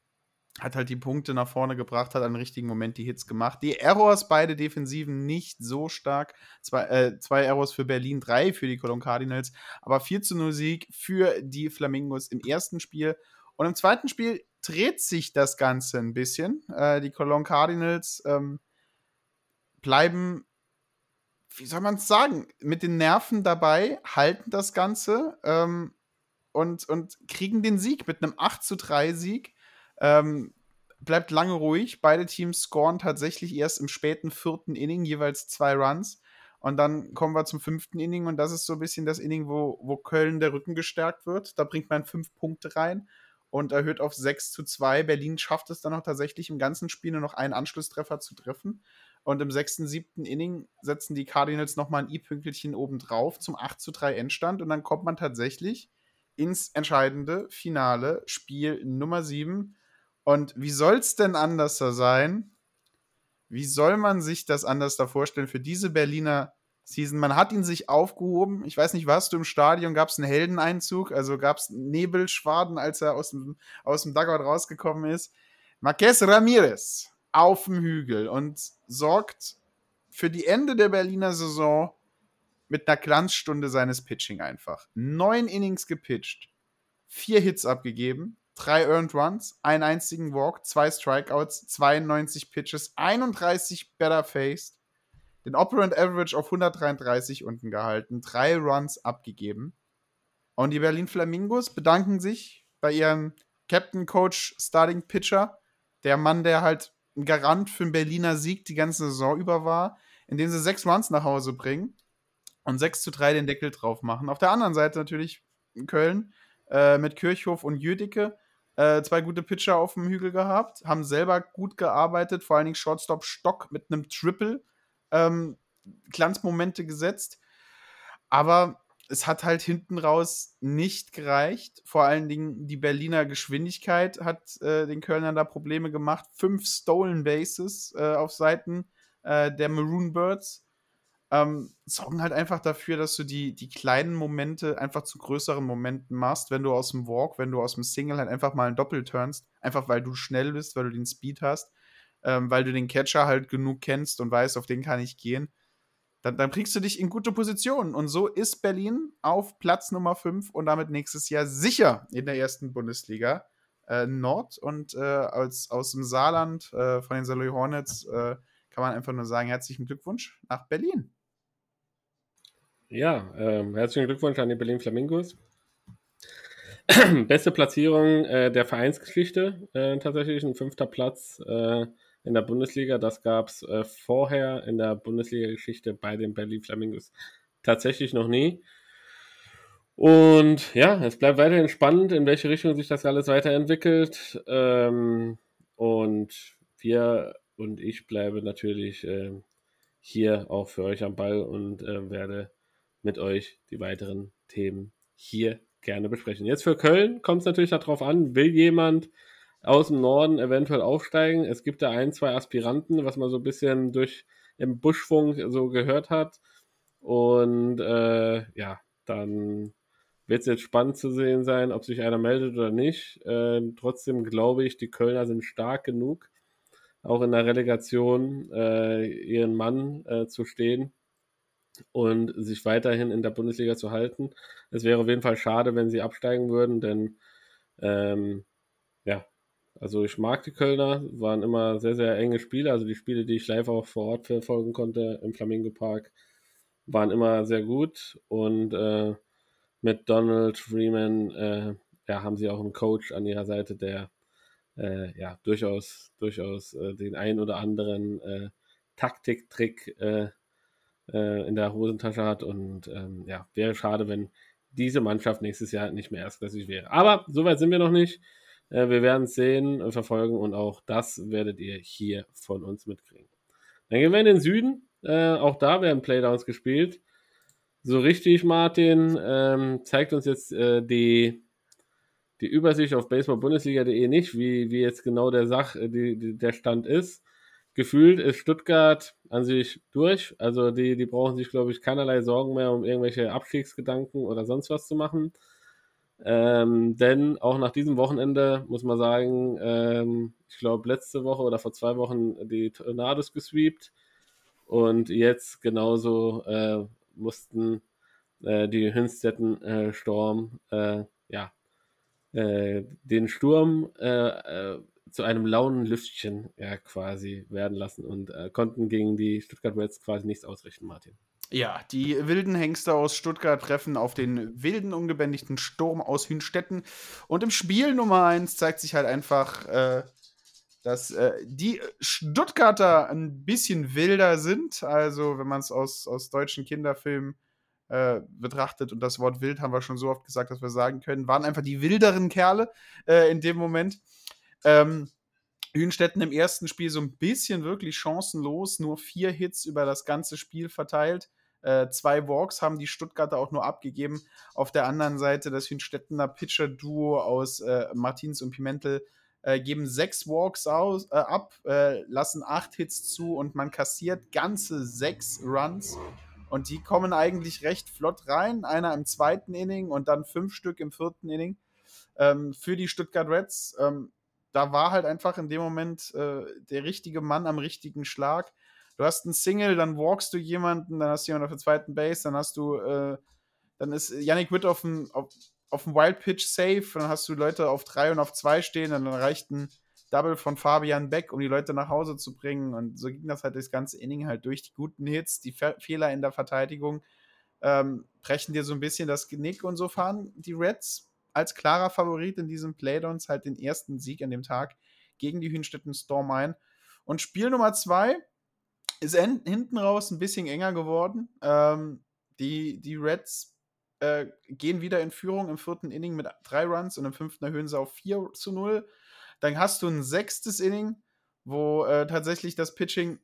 Speaker 2: hat halt die Punkte nach vorne gebracht, hat am richtigen Moment die Hits gemacht. Die Errors, beide Defensiven nicht so stark. Zwei, äh, zwei Errors für Berlin, drei für die Cologne Cardinals, aber 4 zu 0 Sieg für die Flamingos im ersten Spiel. Und im zweiten Spiel dreht sich das Ganze ein bisschen. Äh, die Cologne Cardinals ähm, bleiben wie soll man es sagen, mit den Nerven dabei, halten das Ganze ähm, und, und kriegen den Sieg mit einem 8 zu 3 Sieg. Ähm, bleibt lange ruhig. Beide Teams scoren tatsächlich erst im späten vierten Inning jeweils zwei Runs. Und dann kommen wir zum fünften Inning und das ist so ein bisschen das Inning, wo, wo Köln der Rücken gestärkt wird. Da bringt man fünf Punkte rein und erhöht auf 6 zu 2. Berlin schafft es dann auch tatsächlich im ganzen Spiel nur noch einen Anschlusstreffer zu treffen. Und im sechsten, siebten Inning setzen die Cardinals nochmal ein I-Pünkelchen obendrauf zum 8 zu 3 Endstand. Und dann kommt man tatsächlich ins entscheidende Finale, Spiel Nummer 7. Und wie soll es denn anders sein? Wie soll man sich das anders da vorstellen für diese Berliner Season? Man hat ihn sich aufgehoben. Ich weiß nicht, warst du im Stadion? Gab es einen Heldeneinzug? Also gab es Nebelschwaden, als er aus dem, aus dem Dugout rausgekommen ist? Marquez Ramirez auf dem Hügel und sorgt für die Ende der Berliner Saison mit einer Glanzstunde seines Pitching einfach. Neun Innings gepitcht, vier Hits abgegeben, drei Earned Runs, einen einzigen Walk, zwei Strikeouts, 92 Pitches, 31 Better Faced, den Operant Average auf 133 unten gehalten, drei Runs abgegeben. Und die Berlin Flamingos bedanken sich bei ihrem Captain Coach Starting Pitcher, der Mann, der halt ein Garant für einen Berliner Sieg die ganze Saison über war, indem sie sechs Runs nach Hause bringen und 6 zu 3 den Deckel drauf machen. Auf der anderen Seite natürlich Köln äh, mit Kirchhoff und Jüdicke. Äh, zwei gute Pitcher auf dem Hügel gehabt, haben selber gut gearbeitet, vor allen Dingen Shortstop Stock mit einem Triple ähm, Glanzmomente gesetzt. Aber es hat halt hinten raus nicht gereicht. Vor allen Dingen die Berliner Geschwindigkeit hat äh, den Kölnern da Probleme gemacht. Fünf Stolen Bases äh, auf Seiten äh, der Maroon Birds ähm, sorgen halt einfach dafür, dass du die, die kleinen Momente einfach zu größeren Momenten machst, wenn du aus dem Walk, wenn du aus dem Single halt einfach mal ein Doppel turnst, einfach weil du schnell bist, weil du den Speed hast, ähm, weil du den Catcher halt genug kennst und weißt, auf den kann ich gehen dann, dann bringst du dich in gute Position. Und so ist Berlin auf Platz Nummer 5 und damit nächstes Jahr sicher in der ersten Bundesliga äh, Nord. Und äh, als, aus dem Saarland äh, von den Saloy Hornets äh, kann man einfach nur sagen: herzlichen Glückwunsch nach Berlin.
Speaker 3: Ja, ähm, herzlichen Glückwunsch an die Berlin Flamingos. <clears throat> Beste Platzierung äh, der Vereinsgeschichte, äh, tatsächlich ein fünfter Platz in der Bundesliga. Das gab es äh, vorher in der Bundesliga-Geschichte bei den Berlin Flamingos tatsächlich noch nie. Und ja, es bleibt weiterhin spannend, in welche Richtung sich das alles weiterentwickelt. Ähm, und wir und ich bleibe natürlich äh, hier auch für euch am Ball und äh, werde mit euch die weiteren Themen hier gerne besprechen. Jetzt für Köln kommt es natürlich darauf an, will jemand aus dem Norden eventuell aufsteigen. Es gibt da ein, zwei Aspiranten, was man so ein bisschen durch im Buschfunk so gehört hat. Und äh, ja, dann wird es jetzt spannend zu sehen sein, ob sich einer meldet oder nicht. Äh, trotzdem glaube ich, die Kölner sind stark genug, auch in der Relegation äh, ihren Mann äh, zu stehen und sich weiterhin in der Bundesliga zu halten. Es wäre auf jeden Fall schade, wenn sie absteigen würden, denn ähm, Also ich mag die Kölner, waren immer sehr, sehr enge Spiele. Also die Spiele, die ich live auch vor Ort verfolgen konnte im Flamingo Park, waren immer sehr gut. Und äh, mit Donald Freeman äh, ja, haben sie auch einen Coach an ihrer Seite, der äh, ja durchaus, durchaus äh, den ein oder anderen äh, Taktiktrick äh, in der Hosentasche hat. Und ähm, ja, wäre schade, wenn diese Mannschaft nächstes Jahr nicht mehr erstklassig wäre. Aber soweit sind wir noch nicht. Äh, wir werden es sehen, verfolgen und auch das werdet ihr hier von uns mitkriegen. Dann gehen wir in den Süden. Äh, auch da werden Playdowns gespielt. So richtig, Martin, ähm, zeigt uns jetzt äh, die, die Übersicht auf baseballbundesliga.de nicht, wie, wie jetzt genau der Sach, die, die, der Stand ist. Gefühlt ist Stuttgart an sich durch. Also die, die brauchen sich, glaube ich, keinerlei Sorgen mehr, um irgendwelche Abstiegsgedanken oder sonst was zu machen. Ähm, denn auch nach diesem Wochenende muss man sagen, ähm, ich glaube letzte Woche oder vor zwei Wochen die Tornados gesweept und jetzt genauso äh, mussten äh, die Hünstetten äh, Storm äh, ja äh, den Sturm äh, zu einem lauen Lüftchen ja quasi werden lassen und konnten gegen die Stuttgart Reds quasi nichts ausrichten, Martin.
Speaker 2: Ja, die wilden Hengste aus Stuttgart treffen auf den wilden, ungebändigten Sturm aus Hünstetten. Und im Spiel Nummer 1 zeigt sich halt einfach, äh, dass äh, die Stuttgarter ein bisschen wilder sind. Also, wenn man es aus, aus deutschen Kinderfilmen äh, betrachtet, und das Wort wild haben wir schon so oft gesagt, dass wir sagen können, waren einfach die wilderen Kerle äh, in dem Moment. Ähm, Hünstetten im ersten Spiel so ein bisschen wirklich chancenlos, nur vier Hits über das ganze Spiel verteilt. Äh, zwei Walks haben die Stuttgarter auch nur abgegeben. Auf der anderen Seite das Hünstettener Pitcher-Duo aus äh, Martins und Pimentel äh, geben sechs Walks aus, äh, ab, äh, lassen acht Hits zu und man kassiert ganze sechs Runs. Und die kommen eigentlich recht flott rein. Einer im zweiten Inning und dann fünf Stück im vierten Inning ähm, für die Stuttgart Reds. Ähm, da war halt einfach in dem Moment der richtige Mann am richtigen Schlag du hast einen Single, dann walkst du jemanden, dann hast du jemanden auf der zweiten Base, dann hast du, äh, dann ist Yannick Witt auf dem, auf, auf dem Wild Pitch safe, dann hast du Leute auf drei und auf zwei stehen, dann reicht ein Double von Fabian Beck, um die Leute nach Hause zu bringen. Und so ging das halt das ganze Inning halt durch. Die guten Hits, die Fe Fehler in der Verteidigung ähm, brechen dir so ein bisschen das Genick und so fahren die Reds als klarer Favorit in diesem Playdowns halt den ersten Sieg an dem Tag gegen die Hünstetten Storm ein. Und Spiel Nummer zwei, ist hinten raus ein bisschen enger geworden. Ähm, die, die Reds äh, gehen wieder in Führung im vierten Inning mit drei Runs und im fünften erhöhen sie auf 4 zu 0. Dann hast du ein sechstes Inning, wo äh, tatsächlich das Pitching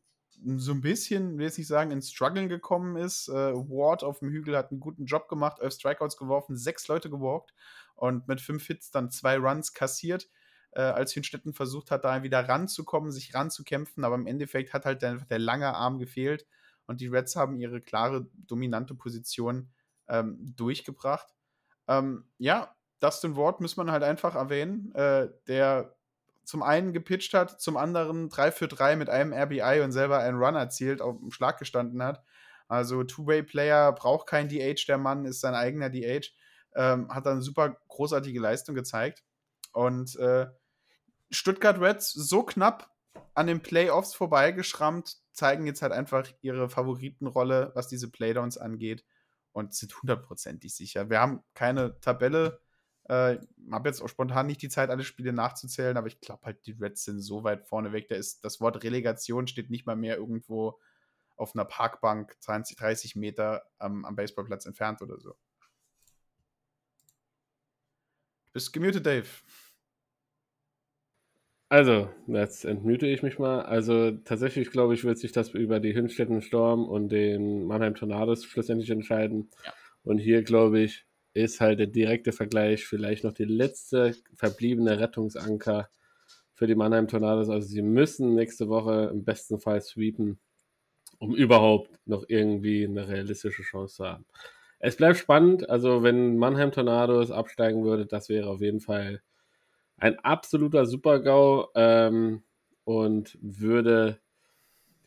Speaker 2: so ein bisschen, will ich nicht sagen, ins Struggeln gekommen ist. Äh, Ward auf dem Hügel hat einen guten Job gemacht, elf Strikeouts geworfen, sechs Leute gewalkt und mit fünf Hits dann zwei Runs kassiert äh, als Hünstetten versucht hat, da wieder ranzukommen, sich ranzukämpfen, aber im Endeffekt hat halt der, der lange Arm gefehlt und die Reds haben ihre klare, dominante Position ähm, durchgebracht. Ähm, ja, Dustin Ward muss man halt einfach erwähnen, äh, der zum einen gepitcht hat, zum anderen 3 für 3 mit einem RBI und selber einen Run erzielt, auf dem Schlag gestanden hat. Also Two-Way-Player braucht kein DH, der Mann ist sein eigener DH. Ähm, hat dann super großartige Leistung gezeigt. Und äh, Stuttgart Reds so knapp an den Playoffs vorbeigeschrammt, zeigen jetzt halt einfach ihre Favoritenrolle, was diese Playdowns angeht und sind hundertprozentig sicher. Wir haben keine Tabelle. Äh, habe jetzt auch spontan nicht die Zeit, alle Spiele nachzuzählen, aber ich glaube halt, die Reds sind so weit vorne weg. Da ist das Wort Relegation steht nicht mal mehr irgendwo auf einer Parkbank 20, 30 Meter am, am Baseballplatz entfernt oder so. Du bist gemutet, Dave.
Speaker 3: Also, jetzt entmüte ich mich mal. Also, tatsächlich glaube ich, wird sich das über die Hünstetten Storm und den Mannheim Tornados schlussendlich entscheiden. Ja. Und hier, glaube ich, ist halt der direkte Vergleich vielleicht noch die letzte verbliebene Rettungsanker für die Mannheim Tornados. Also, sie müssen nächste Woche im besten Fall sweepen, um überhaupt noch irgendwie eine realistische Chance zu haben. Es bleibt spannend. Also, wenn Mannheim Tornados absteigen würde, das wäre auf jeden Fall ein absoluter Super-GAU ähm, und würde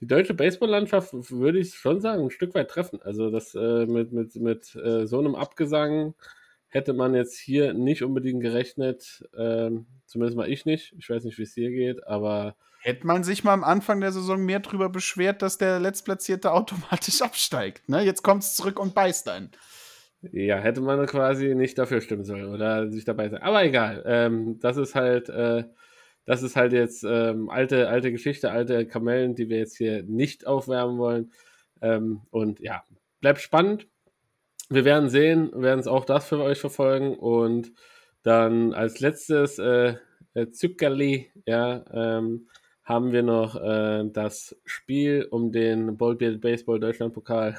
Speaker 3: die deutsche Baseballlandschaft, würde ich schon sagen, ein Stück weit treffen. Also das äh, mit, mit, mit äh, so einem Abgesang hätte man jetzt hier nicht unbedingt gerechnet, ähm, zumindest mal ich nicht. Ich weiß nicht, wie es dir geht, aber.
Speaker 2: Hätte man sich mal am Anfang der Saison mehr drüber beschwert, dass der Letztplatzierte automatisch <laughs> absteigt. Ne? Jetzt kommt es zurück und beißt einen.
Speaker 3: Ja, hätte man quasi nicht dafür stimmen sollen oder sich dabei sein. Aber egal. Ähm, das ist halt, äh, das ist halt jetzt ähm, alte, alte Geschichte, alte Kamellen, die wir jetzt hier nicht aufwärmen wollen. Ähm, und ja, bleibt spannend. Wir werden sehen, werden es auch das für euch verfolgen. Und dann als letztes äh, äh Zückerli, ja, ähm, haben wir noch äh, das Spiel um den Ballbeard Baseball Deutschland Pokal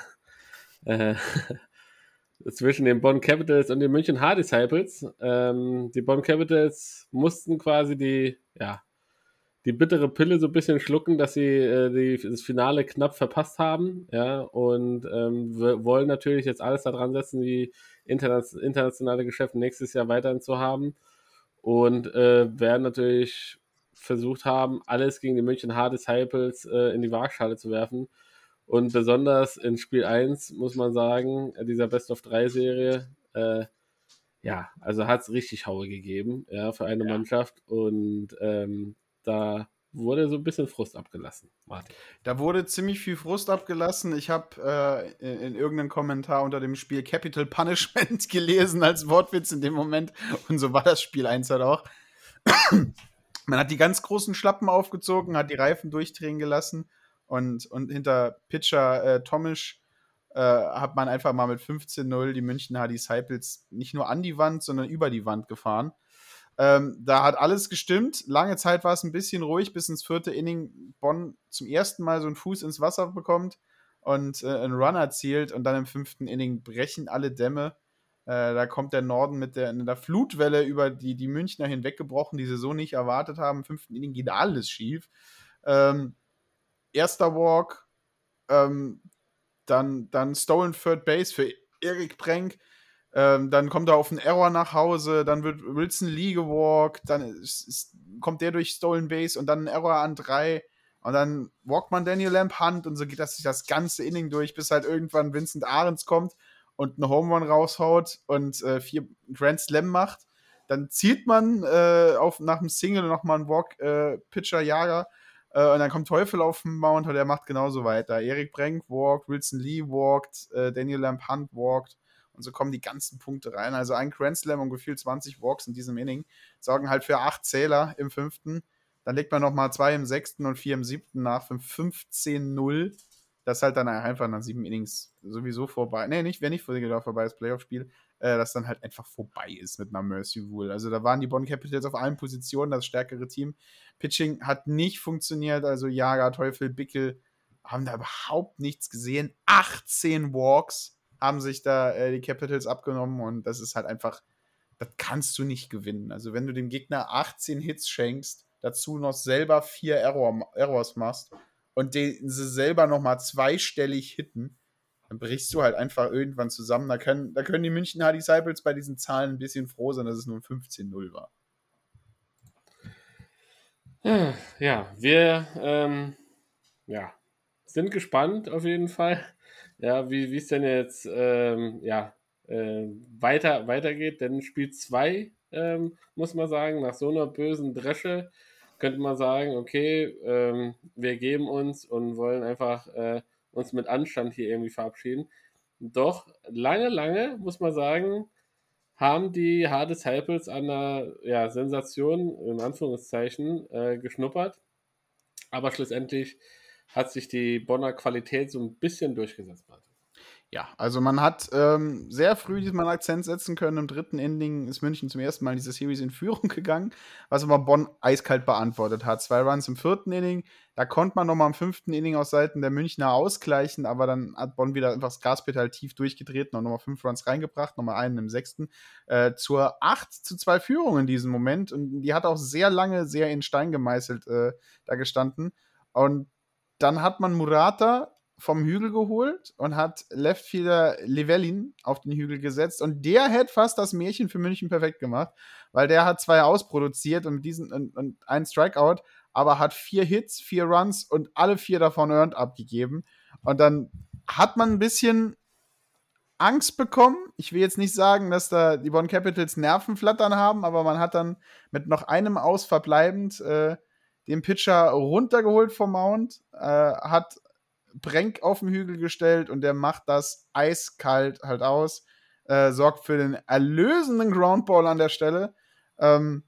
Speaker 3: äh, <laughs> zwischen den Bonn Capitals und den München Hard Disciples. Ähm, die Bonn Capitals mussten quasi die, ja, die bittere Pille so ein bisschen schlucken, dass sie äh, die, das Finale knapp verpasst haben, ja, und ähm, wollen natürlich jetzt alles daran setzen, die interna internationale Geschäfte nächstes Jahr weiterhin zu haben und äh, werden natürlich versucht haben, alles gegen die München Hard Disciples äh, in die Waagschale zu werfen. Und besonders in Spiel 1 muss man sagen, dieser Best of 3 Serie, äh, ja, also hat es richtig Haue gegeben, ja, für eine ja. Mannschaft. Und ähm, da wurde so ein bisschen Frust abgelassen,
Speaker 2: Martin. Da wurde ziemlich viel Frust abgelassen. Ich habe äh, in, in, irgendeinem Kommentar unter dem Spiel Capital Punishment <laughs> gelesen als Wortwitz in dem Moment. Und so war das Spiel 1 halt auch. Man hat die ganz großen Schlappen aufgezogen, hat die Reifen durchdrehen gelassen und, und hinter Pitcher äh, Tomisch äh, hat man einfach mal mit 15-0 die Münchner Disciples nicht nur an die Wand, sondern über die Wand gefahren. Ähm, da hat alles gestimmt. Lange Zeit war es ein bisschen ruhig, bis ins vierte Inning Bonn zum ersten Mal so einen Fuß ins Wasser bekommt und äh, einen Run erzielt und dann im fünften Inning brechen alle Dämme. Äh, da kommt der Norden mit der, der Flutwelle über die, die Münchner hinweggebrochen, die sie so nicht erwartet haben. Im fünften Inning geht alles schief. Ähm, erster Walk, ähm, dann, dann Stolen Third Base für Erik Prenk. Ähm, dann kommt er auf einen Error nach Hause, dann wird Wilson Lee gewalkt, dann ist, ist, kommt der durch Stolen Base und dann ein Error an drei. Und dann walkt man Daniel Lamp Hand und so geht das das ganze Inning durch, bis halt irgendwann Vincent Ahrens kommt und einen Home Run raushaut und äh, vier Grand Slam macht. Dann zielt man äh, auf, nach dem Single nochmal einen Walk-Pitcher-Jager äh, und dann kommt Teufel auf den Mount und der macht genauso weiter. Erik Brenk walkt, Wilson Lee walkt, äh, Daniel Lamp Hunt walkt und so kommen die ganzen Punkte rein. Also ein Grand Slam und gefühlt 20 Walks in diesem Inning sorgen halt für acht Zähler im fünften. Dann legt man nochmal zwei im sechsten und vier im siebten nach für 15-0 dass halt dann einfach nach sieben Innings sowieso vorbei, nee, nicht, wenn nicht vorbei ist, Playoff-Spiel, äh, dass dann halt einfach vorbei ist mit einer Mercy Rule. Also da waren die Bonn Capitals auf allen Positionen das stärkere Team. Pitching hat nicht funktioniert, also Jager, Teufel, Bickel haben da überhaupt nichts gesehen. 18 Walks haben sich da äh, die Capitals abgenommen und das ist halt einfach, das kannst du nicht gewinnen. Also wenn du dem Gegner 18 Hits schenkst, dazu noch selber vier Error, Errors machst, und den sie selber nochmal zweistellig hitten, dann brichst du halt einfach irgendwann zusammen. Da können, da können die München Hard Disciples bei diesen Zahlen ein bisschen froh sein, dass es nur 15-0 war.
Speaker 3: Ja, wir ähm, ja, sind gespannt auf jeden Fall, ja, wie es denn jetzt ähm, ja, äh, weiter, weitergeht. Denn Spiel 2, ähm, muss man sagen, nach so einer bösen Dresche könnte man sagen, okay, ähm, wir geben uns und wollen einfach äh, uns mit Anstand hier irgendwie verabschieden. Doch lange, lange, muss man sagen, haben die Hard Disciples an der ja, Sensation, in Anführungszeichen, äh, geschnuppert. Aber schlussendlich hat sich die Bonner Qualität so ein bisschen durchgesetzt.
Speaker 2: Ja, also man hat ähm, sehr früh diesmal einen Akzent setzen können. Im dritten Ending ist München zum ersten Mal in diese Series in Führung <laughs> gegangen, was aber Bonn eiskalt beantwortet hat. Zwei Runs im vierten Inning, da konnte man nochmal im fünften Inning aus Seiten der Münchner ausgleichen, aber dann hat Bonn wieder einfach das Gaspedal tief durchgetreten und nochmal fünf Runs reingebracht, nochmal einen im sechsten, äh, zur 8 zu 2 Führung in diesem Moment. Und die hat auch sehr lange, sehr in Stein gemeißelt äh, da gestanden. Und dann hat man Murata vom Hügel geholt und hat Leftfielder Levellin auf den Hügel gesetzt und der hätte fast das Märchen für München perfekt gemacht, weil der hat zwei ausproduziert und diesen und, und einen Strikeout, aber hat vier Hits, vier Runs und alle vier davon earned abgegeben und dann hat man ein bisschen Angst bekommen. Ich will jetzt nicht sagen, dass da die Bonn Capitals Nervenflattern haben, aber man hat dann mit noch einem Aus verbleibend äh, den Pitcher runtergeholt vom Mount, äh, hat Brenk auf den Hügel gestellt und der macht das eiskalt halt aus, äh, sorgt für den erlösenden Groundball an der Stelle. Ähm,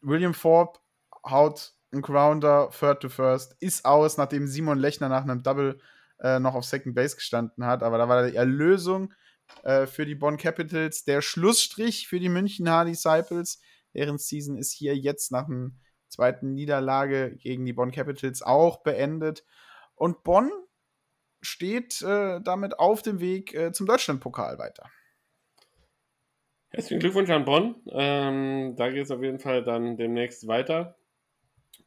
Speaker 2: William Forbes haut einen Grounder, Third to First, ist aus, nachdem Simon Lechner nach einem Double äh, noch auf Second Base gestanden hat. Aber da war die Erlösung äh, für die Bonn Capitals. Der Schlussstrich für die München Hard Disciples. Deren Season ist hier jetzt nach einer zweiten Niederlage gegen die Bonn Capitals auch beendet. Und Bonn steht äh, damit auf dem Weg äh, zum Deutschlandpokal weiter.
Speaker 3: Herzlichen Glückwunsch an Bonn. Ähm, da geht es auf jeden Fall dann demnächst weiter.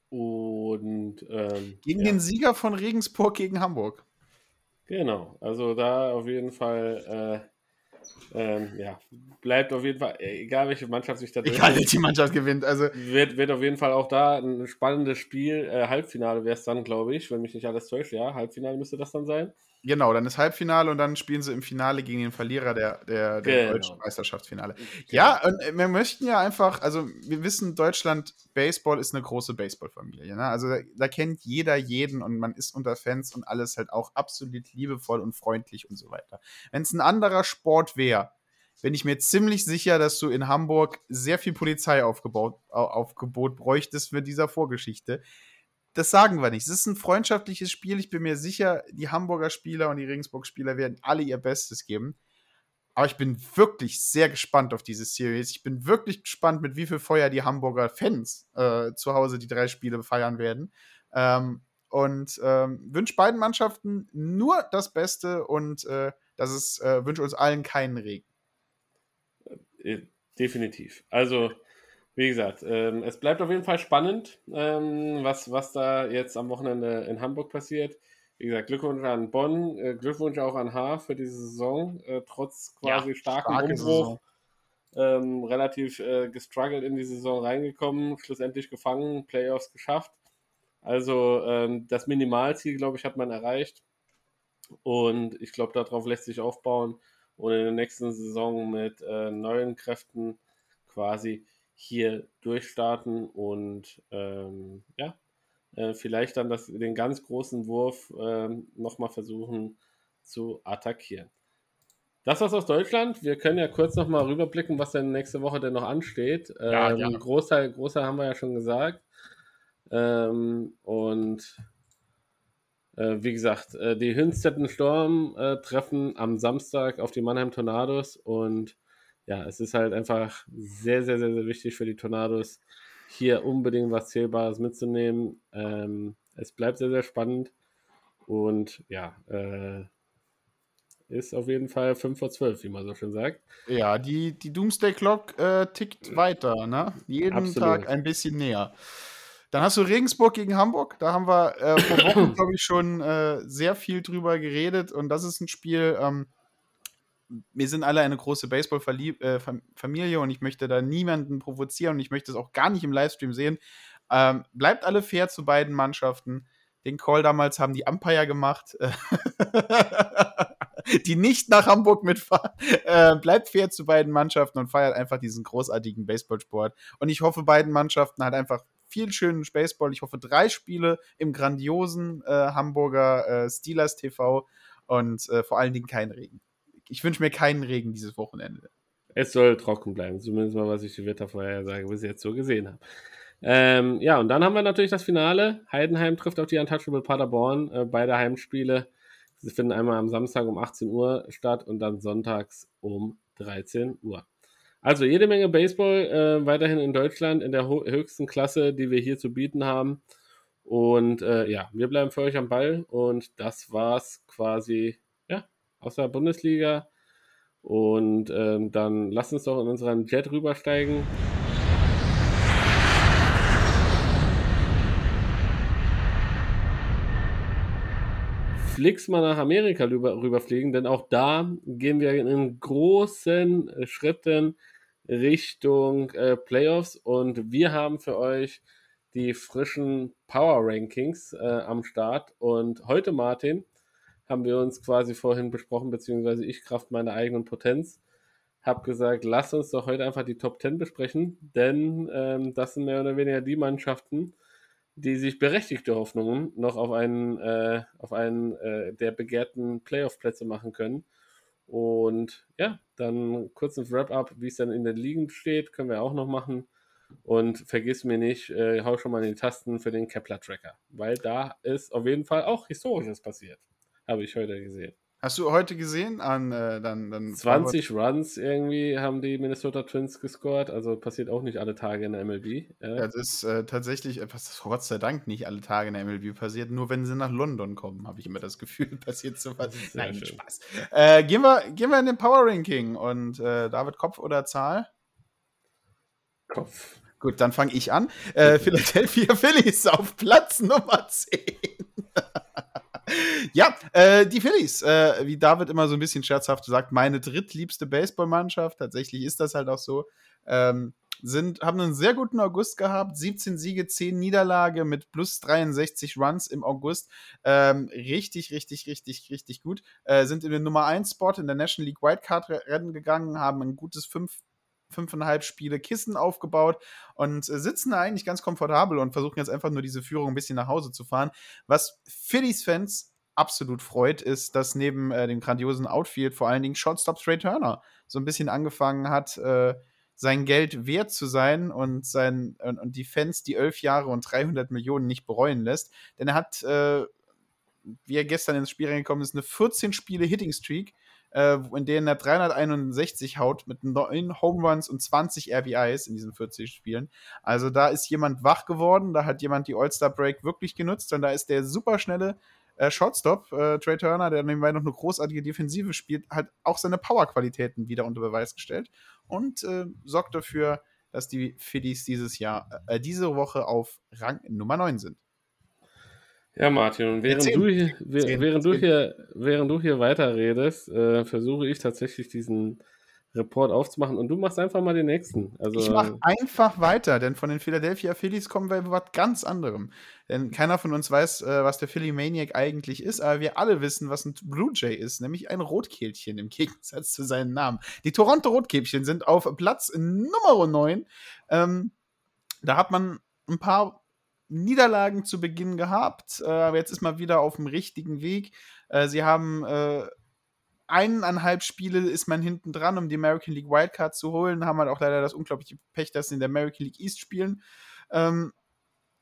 Speaker 3: Und ähm,
Speaker 2: gegen ja. den Sieger von Regensburg gegen Hamburg.
Speaker 3: Genau, also da auf jeden Fall äh, ähm, ja, bleibt auf jeden Fall, egal welche Mannschaft sich da
Speaker 2: Egal welche Mannschaft gewinnt. Also
Speaker 3: wird, wird auf jeden Fall auch da ein spannendes Spiel. Äh, Halbfinale wäre es dann, glaube ich, wenn mich nicht alles täuscht. Ja, Halbfinale müsste das dann sein.
Speaker 2: Genau, dann ist Halbfinale und dann spielen sie im Finale gegen den Verlierer der, der, der genau. deutschen Meisterschaftsfinale. Genau. Ja, und äh, wir möchten ja einfach, also wir wissen, Deutschland, Baseball ist eine große Baseballfamilie. Ne? Also da, da, kennt jeder jeden und man ist unter Fans und alles halt auch absolut liebevoll und freundlich und so weiter. Wenn es ein anderer Sport wäre, bin ich mir ziemlich sicher, dass du in Hamburg sehr viel Polizeiaufgebot Aufgebot bräuchtest für dieser Vorgeschichte das sagen wir nicht. Es ist ein freundschaftliches Spiel. Ich bin mir sicher, die Hamburger Spieler und die Regensburg-Spieler werden alle ihr Bestes geben. Aber ich bin wirklich sehr gespannt auf diese Series. Ich bin wirklich gespannt, mit wie viel Feuer die Hamburger Fans äh, zu Hause die drei Spiele feiern werden. Ähm, und ähm, wünsche beiden Mannschaften nur das Beste und äh, das äh, wünsche uns allen keinen Regen.
Speaker 3: Äh, definitiv. Also wie gesagt, ähm, es bleibt auf jeden Fall spannend, ähm, was, was da jetzt am Wochenende in Hamburg passiert. Wie gesagt, Glückwunsch an Bonn, äh, Glückwunsch auch an Haar für diese Saison, äh, trotz quasi ja, starkem Umbruch. Ähm, relativ äh, gestruggelt in die Saison reingekommen, schlussendlich gefangen, Playoffs geschafft. Also ähm, das Minimalziel, glaube ich, hat man erreicht. Und ich glaube, darauf lässt sich aufbauen und in der nächsten Saison mit äh, neuen Kräften quasi hier durchstarten und ähm, ja, äh, vielleicht dann das, den ganz großen Wurf ähm, nochmal versuchen zu attackieren. Das war's aus Deutschland. Wir können ja kurz nochmal rüberblicken, was denn nächste Woche denn noch ansteht. Ja, ähm, ja. Großteil, Großteil haben wir ja schon gesagt. Ähm, und äh, wie gesagt, äh, die Hünstetten Storm äh, treffen am Samstag auf die Mannheim Tornados und ja, es ist halt einfach sehr, sehr, sehr, sehr wichtig für die Tornados, hier unbedingt was Zählbares mitzunehmen. Ähm, es bleibt sehr, sehr spannend und ja, äh, ist auf jeden Fall 5 vor 12, wie man so schön sagt.
Speaker 2: Ja, die, die Doomsday Clock äh, tickt weiter, ne? Jeden Absolut. Tag ein bisschen näher. Dann hast du Regensburg gegen Hamburg. Da haben wir äh, vor Wochen, <clears throat> glaube ich, schon äh, sehr viel drüber geredet. Und das ist ein Spiel, ähm, wir sind alle eine große Baseball-Familie äh, und ich möchte da niemanden provozieren und ich möchte es auch gar nicht im Livestream sehen. Ähm, bleibt alle fair zu beiden Mannschaften. Den Call damals haben die Umpire gemacht, <laughs> die nicht nach Hamburg mitfahren. Äh, bleibt fair zu beiden Mannschaften und feiert einfach diesen großartigen Baseballsport. Und ich hoffe, beiden Mannschaften halt einfach viel schönen Baseball. Ich hoffe, drei Spiele im grandiosen äh, Hamburger äh, Steelers TV und äh, vor allen Dingen kein Regen ich wünsche mir keinen Regen dieses Wochenende.
Speaker 3: Es soll trocken bleiben, zumindest mal, was ich die Wettervorhersage bis jetzt so gesehen habe. Ähm, ja, und dann haben wir natürlich das Finale. Heidenheim trifft auf die Untouchable Paderborn. Äh, beide Heimspiele. Sie finden einmal am Samstag um 18 Uhr statt und dann sonntags um 13 Uhr. Also jede Menge Baseball äh, weiterhin in Deutschland in der höchsten Klasse, die wir hier zu bieten haben. Und äh, ja, wir bleiben für euch am Ball und das war's quasi aus der Bundesliga. Und ähm, dann lass uns doch in unseren Jet rübersteigen. Flix mal nach Amerika rüber, rüberfliegen, denn auch da gehen wir in großen Schritten Richtung äh, Playoffs und wir haben für euch die frischen Power Rankings äh, am Start. Und heute, Martin, haben wir uns quasi vorhin besprochen, beziehungsweise ich Kraft meiner eigenen Potenz habe gesagt, lass uns doch heute einfach die Top 10 besprechen, denn ähm, das sind mehr oder weniger die Mannschaften, die sich berechtigte Hoffnungen noch auf einen, äh, auf einen äh, der begehrten Playoff-Plätze machen können. Und ja, dann kurz ein Wrap-up, wie es dann in den Ligen steht, können wir auch noch machen. Und vergiss mir nicht, äh, hau schon mal in die Tasten für den Kepler-Tracker, weil da ist auf jeden Fall auch Historisches passiert. Habe ich heute gesehen.
Speaker 2: Hast du heute gesehen an äh, dann, dann
Speaker 3: 20 Runs irgendwie haben die Minnesota Twins gescored, also passiert auch nicht alle Tage in der MLB.
Speaker 2: Ja, das ist äh, tatsächlich etwas, Gott sei Dank nicht alle Tage in der MLB passiert, nur wenn sie nach London kommen, habe ich immer das Gefühl, <laughs> passiert sowas. Nein, schön. Spaß. Äh, gehen, wir, gehen wir in den Power Ranking und äh, David, Kopf oder Zahl?
Speaker 3: Kopf.
Speaker 2: Gut, dann fange ich an. <laughs> Äh, Philadelphia Phillies auf Platz Nummer 10 <laughs> ja, äh, die Phillies, äh, wie David immer so ein bisschen scherzhaft sagt, meine drittliebste Baseballmannschaft, tatsächlich ist das halt auch so, ähm, sind, haben einen sehr guten August gehabt, 17 Siege, 10 Niederlage mit plus 63 Runs im August. Ähm, richtig, richtig, richtig, richtig gut. Äh, sind in den Nummer 1 Spot in der National League Wildcard-Rennen gegangen, haben ein gutes 5 fünfeinhalb Spiele Kissen aufgebaut und äh, sitzen da eigentlich ganz komfortabel und versuchen jetzt einfach nur diese Führung ein bisschen nach Hause zu fahren. Was Phillies-Fans absolut freut, ist, dass neben äh, dem grandiosen Outfield vor allen Dingen Shortstop Trey Turner so ein bisschen angefangen hat, äh, sein Geld wert zu sein und, sein, und, und, die Fans die elf Jahre und 300 Millionen nicht bereuen lässt. Denn er hat, äh, wie er gestern ins Spiel reingekommen ist, eine 14 Spiele Hitting Streak äh, in denen er 361 haut mit 9 Home Runs und 20 RBIs in diesen 40 Spielen. Also da ist jemand wach geworden, da hat jemand die All-Star Break wirklich genutzt und da ist der superschnelle äh, Shortstop, äh, Trey Turner, der nebenbei noch eine großartige Defensive spielt, hat auch seine Powerqualitäten wieder unter Beweis gestellt und äh, sorgt dafür, dass die Phillies dieses Jahr, äh, diese Woche auf Rang Nummer 9 sind.
Speaker 3: Ja, Martin, und während, du hier, während, du hier, während du hier weiterredest, äh, versuche ich tatsächlich diesen Report aufzumachen und du machst einfach mal den nächsten. Also,
Speaker 2: ich mache einfach weiter, denn von den Philadelphia Phillies kommen wir was ganz anderem. Denn keiner von uns weiß, äh, was der Philly Maniac eigentlich ist, aber wir alle wissen, was ein Blue Jay ist, nämlich ein Rotkehlchen im <laughs> Gegensatz zu seinem Namen. Die Toronto Rotkehlchen sind auf Platz Nummer 9. Ähm, da hat man ein paar Niederlagen zu Beginn gehabt, äh, aber jetzt ist man wieder auf dem richtigen Weg. Äh, sie haben äh, eineinhalb Spiele ist man hinten dran, um die American League Wildcard zu holen, haben halt auch leider das unglaubliche Pech, dass sie in der American League East spielen. Ähm,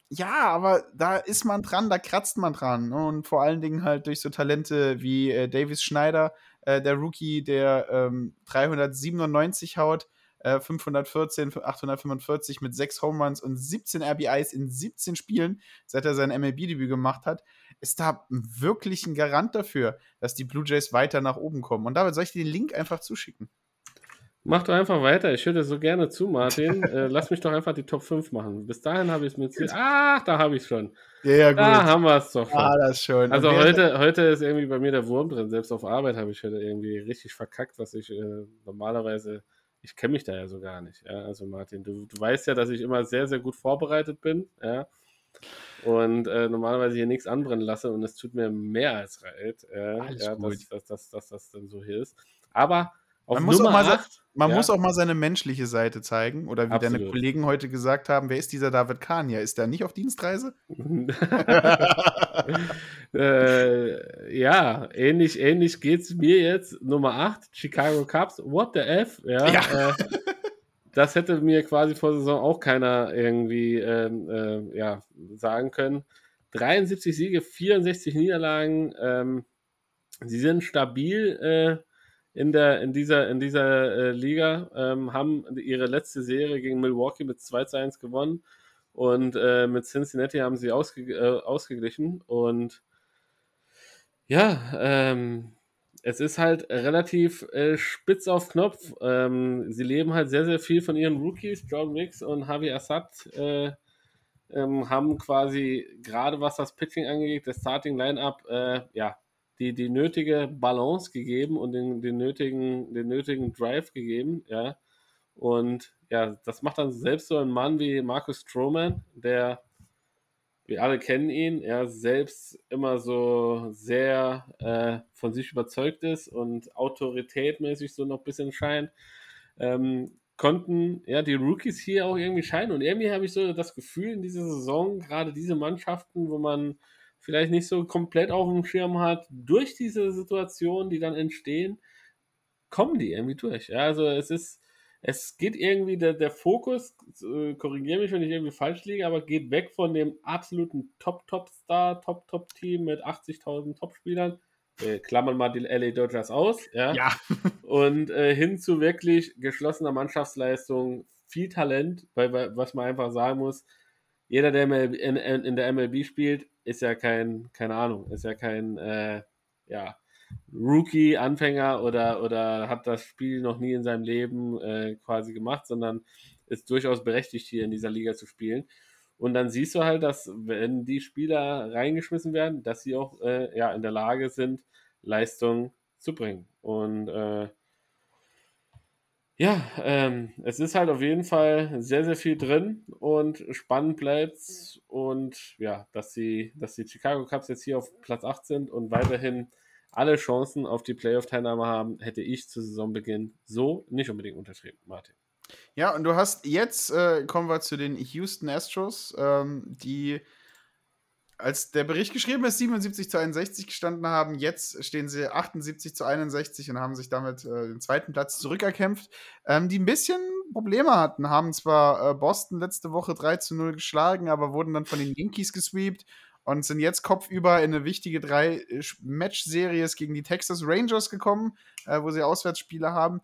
Speaker 2: ja, aber da ist man dran, da kratzt man dran. Und vor allen Dingen halt durch so Talente wie äh, Davis Schneider, äh, der Rookie, der ähm, 397 haut, 514, äh, 845 mit 6 Home Runs und 17 RBIs in 17 Spielen, seit er sein MLB-Debüt gemacht hat, ist da wirklich ein Garant dafür, dass die Blue Jays weiter nach oben kommen. Und damit soll ich dir den Link einfach zuschicken.
Speaker 3: Mach doch einfach weiter. Ich höre dir so gerne zu, Martin. <laughs> äh, lass mich doch einfach die Top 5 machen. Bis dahin habe ich es mir jetzt. Ach, da habe ich es schon.
Speaker 2: Ja, ja, gut.
Speaker 3: Da haben wir es doch
Speaker 2: schon. Ah, das schon.
Speaker 3: Also heute, heute ist irgendwie bei mir der Wurm drin. Selbst auf Arbeit habe ich heute irgendwie richtig verkackt, was ich äh, normalerweise ich kenne mich da ja so gar nicht. Ja? Also Martin, du, du weißt ja, dass ich immer sehr, sehr gut vorbereitet bin. Ja? Und äh, normalerweise hier nichts anbrennen lasse und es tut mir mehr als leid, äh, ja, dass, dass, dass, dass, das dann so hier ist. Aber auf
Speaker 2: man muss Nummer auch mal, 8, man ja. muss auch mal seine menschliche Seite zeigen. Oder wie Absolut. deine Kollegen heute gesagt haben, wer ist dieser David Kania? Ist der nicht auf Dienstreise? <laughs>
Speaker 3: äh, ja, ähnlich, ähnlich geht es mir jetzt. Nummer 8, Chicago Cubs. What the F? Ja. ja. Äh, das hätte mir quasi vor Saison auch keiner irgendwie ähm, äh, ja, sagen können. 73 Siege, 64 Niederlagen. Ähm, sie sind stabil äh, in, der, in dieser, in dieser äh, Liga, ähm, haben ihre letzte Serie gegen Milwaukee mit 2 zu 1 gewonnen und äh, mit Cincinnati haben sie ausge, äh, ausgeglichen und ja, ähm, es ist halt relativ äh, spitz auf Knopf. Ähm, sie leben halt sehr, sehr viel von ihren Rookies, John Wicks und Javi Assad, äh, ähm, haben quasi gerade was das Pitching angeht, das Starting Lineup, äh, ja, die, die nötige Balance gegeben und den, den, nötigen, den nötigen Drive gegeben, ja. Und ja, das macht dann selbst so ein Mann wie Markus Stroman, der wir alle kennen ihn, er selbst immer so sehr äh, von sich überzeugt ist und autoritätmäßig so noch ein bisschen scheint, ähm, konnten ja die Rookies hier auch irgendwie scheinen. Und irgendwie habe ich so das Gefühl in dieser Saison, gerade diese Mannschaften, wo man vielleicht nicht so komplett auf dem Schirm hat, durch diese Situationen, die dann entstehen, kommen die irgendwie durch. Ja, also es ist, es geht irgendwie, der, der Fokus, äh, korrigiere mich, wenn ich irgendwie falsch liege, aber geht weg von dem absoluten Top-Top-Star, Top-Top-Team mit 80.000 Topspielern. Äh, klammern mal die LA Dodgers aus, ja.
Speaker 2: Ja. <laughs>
Speaker 3: Und äh, hin zu wirklich geschlossener Mannschaftsleistung, viel Talent, weil, was man einfach sagen muss, jeder, der in, in, der MLB spielt, ist ja kein, keine Ahnung, ist ja kein, äh, ja, Rookie, Anfänger oder, oder hat das Spiel noch nie in seinem Leben äh, quasi gemacht, sondern ist durchaus berechtigt, hier in dieser Liga zu spielen. Und dann siehst du halt, dass wenn die Spieler reingeschmissen werden, dass sie auch äh, ja, in der Lage sind, Leistung zu bringen. Und äh, ja, ähm, es ist halt auf jeden Fall sehr, sehr viel drin und spannend bleibt Und ja, dass, sie, dass die Chicago Cubs jetzt hier auf Platz 8 sind und weiterhin alle Chancen auf die Playoff-Teilnahme haben, hätte ich zu Saisonbeginn so nicht unbedingt unterschrieben, Martin.
Speaker 2: Ja, und du hast jetzt, äh, kommen wir zu den Houston Astros, ähm, die als der Bericht geschrieben ist, 77 zu 61 gestanden haben. Jetzt stehen sie 78 zu 61 und haben sich damit äh, den zweiten Platz zurückerkämpft. Ähm, die ein bisschen Probleme hatten, haben zwar äh, Boston letzte Woche 3 zu 0 geschlagen, aber wurden dann von den Yankees gesweept und sind jetzt kopfüber in eine wichtige drei äh, Match-Series gegen die Texas Rangers gekommen, äh, wo sie Auswärtsspiele haben.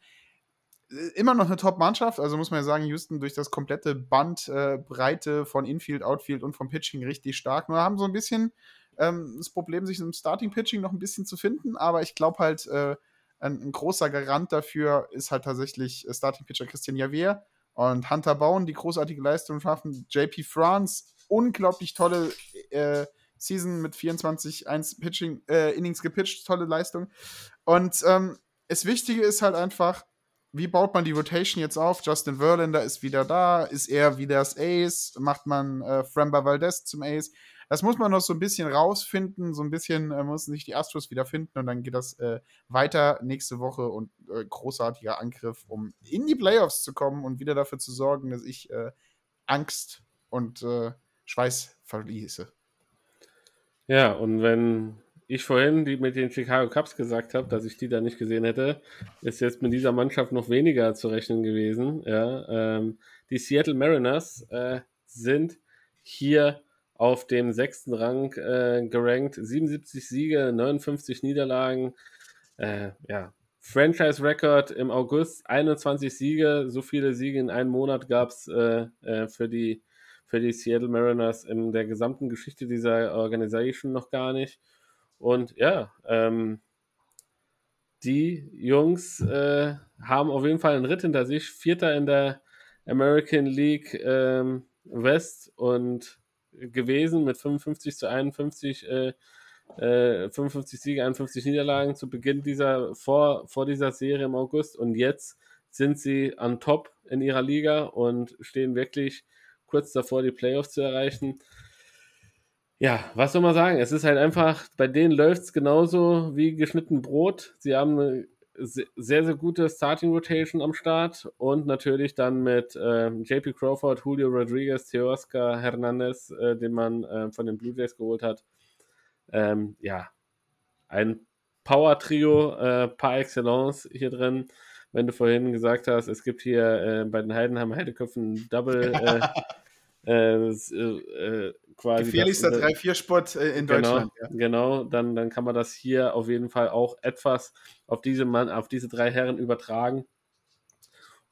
Speaker 2: Äh, immer noch eine Top-Mannschaft, also muss man ja sagen, Houston durch das komplette Bandbreite äh, von Infield, Outfield und vom Pitching richtig stark. Nur haben so ein bisschen ähm, das Problem, sich im Starting-Pitching noch ein bisschen zu finden, aber ich glaube halt, äh, ein, ein, großer Garant dafür ist halt tatsächlich Starting-Pitcher Christian Javier und Hunter Bauen, die großartige Leistung schaffen. JP France, unglaublich tolle äh, Season mit 24 1 Pitching, äh, Innings gepitcht, tolle Leistung. Und ähm, das Wichtige ist halt einfach, wie baut man die Rotation jetzt auf? Justin Verlander ist wieder da, ist er wieder das Ace, macht man äh, Fremba Valdez zum Ace. Das muss man noch so ein bisschen rausfinden, so ein bisschen äh, müssen sich die Astros wieder finden und dann geht das äh, weiter nächste Woche und äh, großartiger Angriff, um in die Playoffs zu kommen und wieder dafür zu sorgen, dass ich äh, Angst und äh, Schweiß verließe.
Speaker 3: Ja, und wenn ich vorhin die mit den Chicago Cubs gesagt habe, dass ich die da nicht gesehen hätte, ist jetzt mit dieser Mannschaft noch weniger zu rechnen gewesen. Ja, ähm, die Seattle Mariners äh, sind hier auf dem sechsten Rang äh, gerankt. 77 Siege, 59 Niederlagen. Äh, ja, Franchise-Record im August, 21 Siege. So viele Siege in einem Monat gab es äh, äh, für die für die Seattle Mariners in der gesamten Geschichte dieser Organisation noch gar nicht. Und ja, ähm, die Jungs äh, haben auf jeden Fall einen Ritt hinter sich. Vierter in der American League ähm, West und gewesen mit 55 zu 51, äh, äh, 55 Siege, 51 Niederlagen zu Beginn dieser, vor, vor dieser Serie im August. Und jetzt sind sie an Top in ihrer Liga und stehen wirklich kurz davor, die Playoffs zu erreichen. Ja, was soll man sagen? Es ist halt einfach, bei denen läuft es genauso wie geschnitten Brot. Sie haben eine sehr, sehr gute Starting Rotation am Start und natürlich dann mit äh, JP Crawford, Julio Rodriguez, Teoscar Hernandez, äh, den man äh, von den Blue Jays geholt hat. Ähm, ja, ein Power-Trio äh, par excellence hier drin wenn du vorhin gesagt hast, es gibt hier äh, bei den Heidenheimer Heideköpfen Double <laughs> äh, äh, äh, quasi.
Speaker 2: Gefährlichster 3-4-Spot äh, in
Speaker 3: genau,
Speaker 2: Deutschland.
Speaker 3: Ja. Genau, dann, dann kann man das hier auf jeden Fall auch etwas auf diese Mann, auf diese drei Herren übertragen.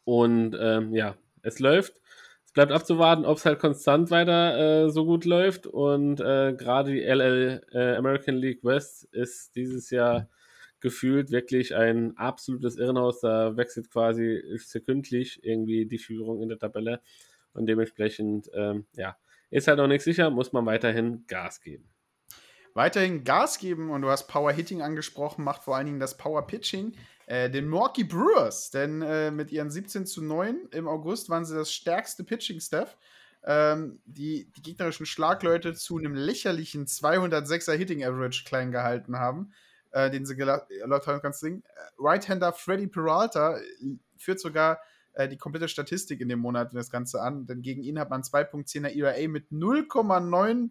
Speaker 3: Und ähm, ja, es läuft. Es bleibt abzuwarten, ob es halt konstant weiter äh, so gut läuft. Und gerade die LL American League West ist dieses Jahr gefühlt wirklich ein absolutes Irrenhaus. Da wechselt quasi sekündlich irgendwie die Führung in der Tabelle. Und dementsprechend, ähm, ja, ist halt noch nichts sicher, muss man weiterhin Gas geben.
Speaker 2: Weiterhin Gas geben und du hast Power Hitting angesprochen, macht vor allen Dingen das Power Pitching äh, den Milwaukee Brewers, denn äh, mit ihren 17 zu 9 im August waren sie das stärkste Pitching-Staff. ähm, die, die gegnerischen Schlagleute zu einem lächerlichen 206er Hitting Average klein gehalten haben, äh, den sie haben kannst. Äh, Right-Hander Freddy Peralta äh, führt sogar äh, die komplette Statistik in dem Monat das Ganze an, denn gegen ihn hat man 2.10er ERA mit 0,9,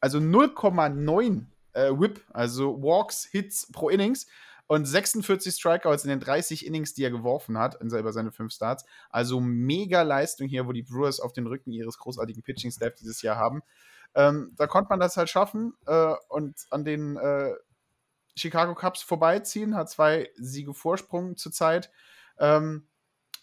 Speaker 2: also 0,9 äh, Whip, also Walks, Hits pro Innings und 46 Strikeouts in den 30 Innings, die er geworfen hat, in über seine fünf Starts. Also mega Leistung hier, wo die Brewers auf den Rücken ihres großartigen Pitching-Staff dieses Jahr haben. Ähm, da konnte man das halt schaffen äh, und an den äh, Chicago Cubs vorbeiziehen, hat zwei Siege Vorsprung zurzeit. Ähm,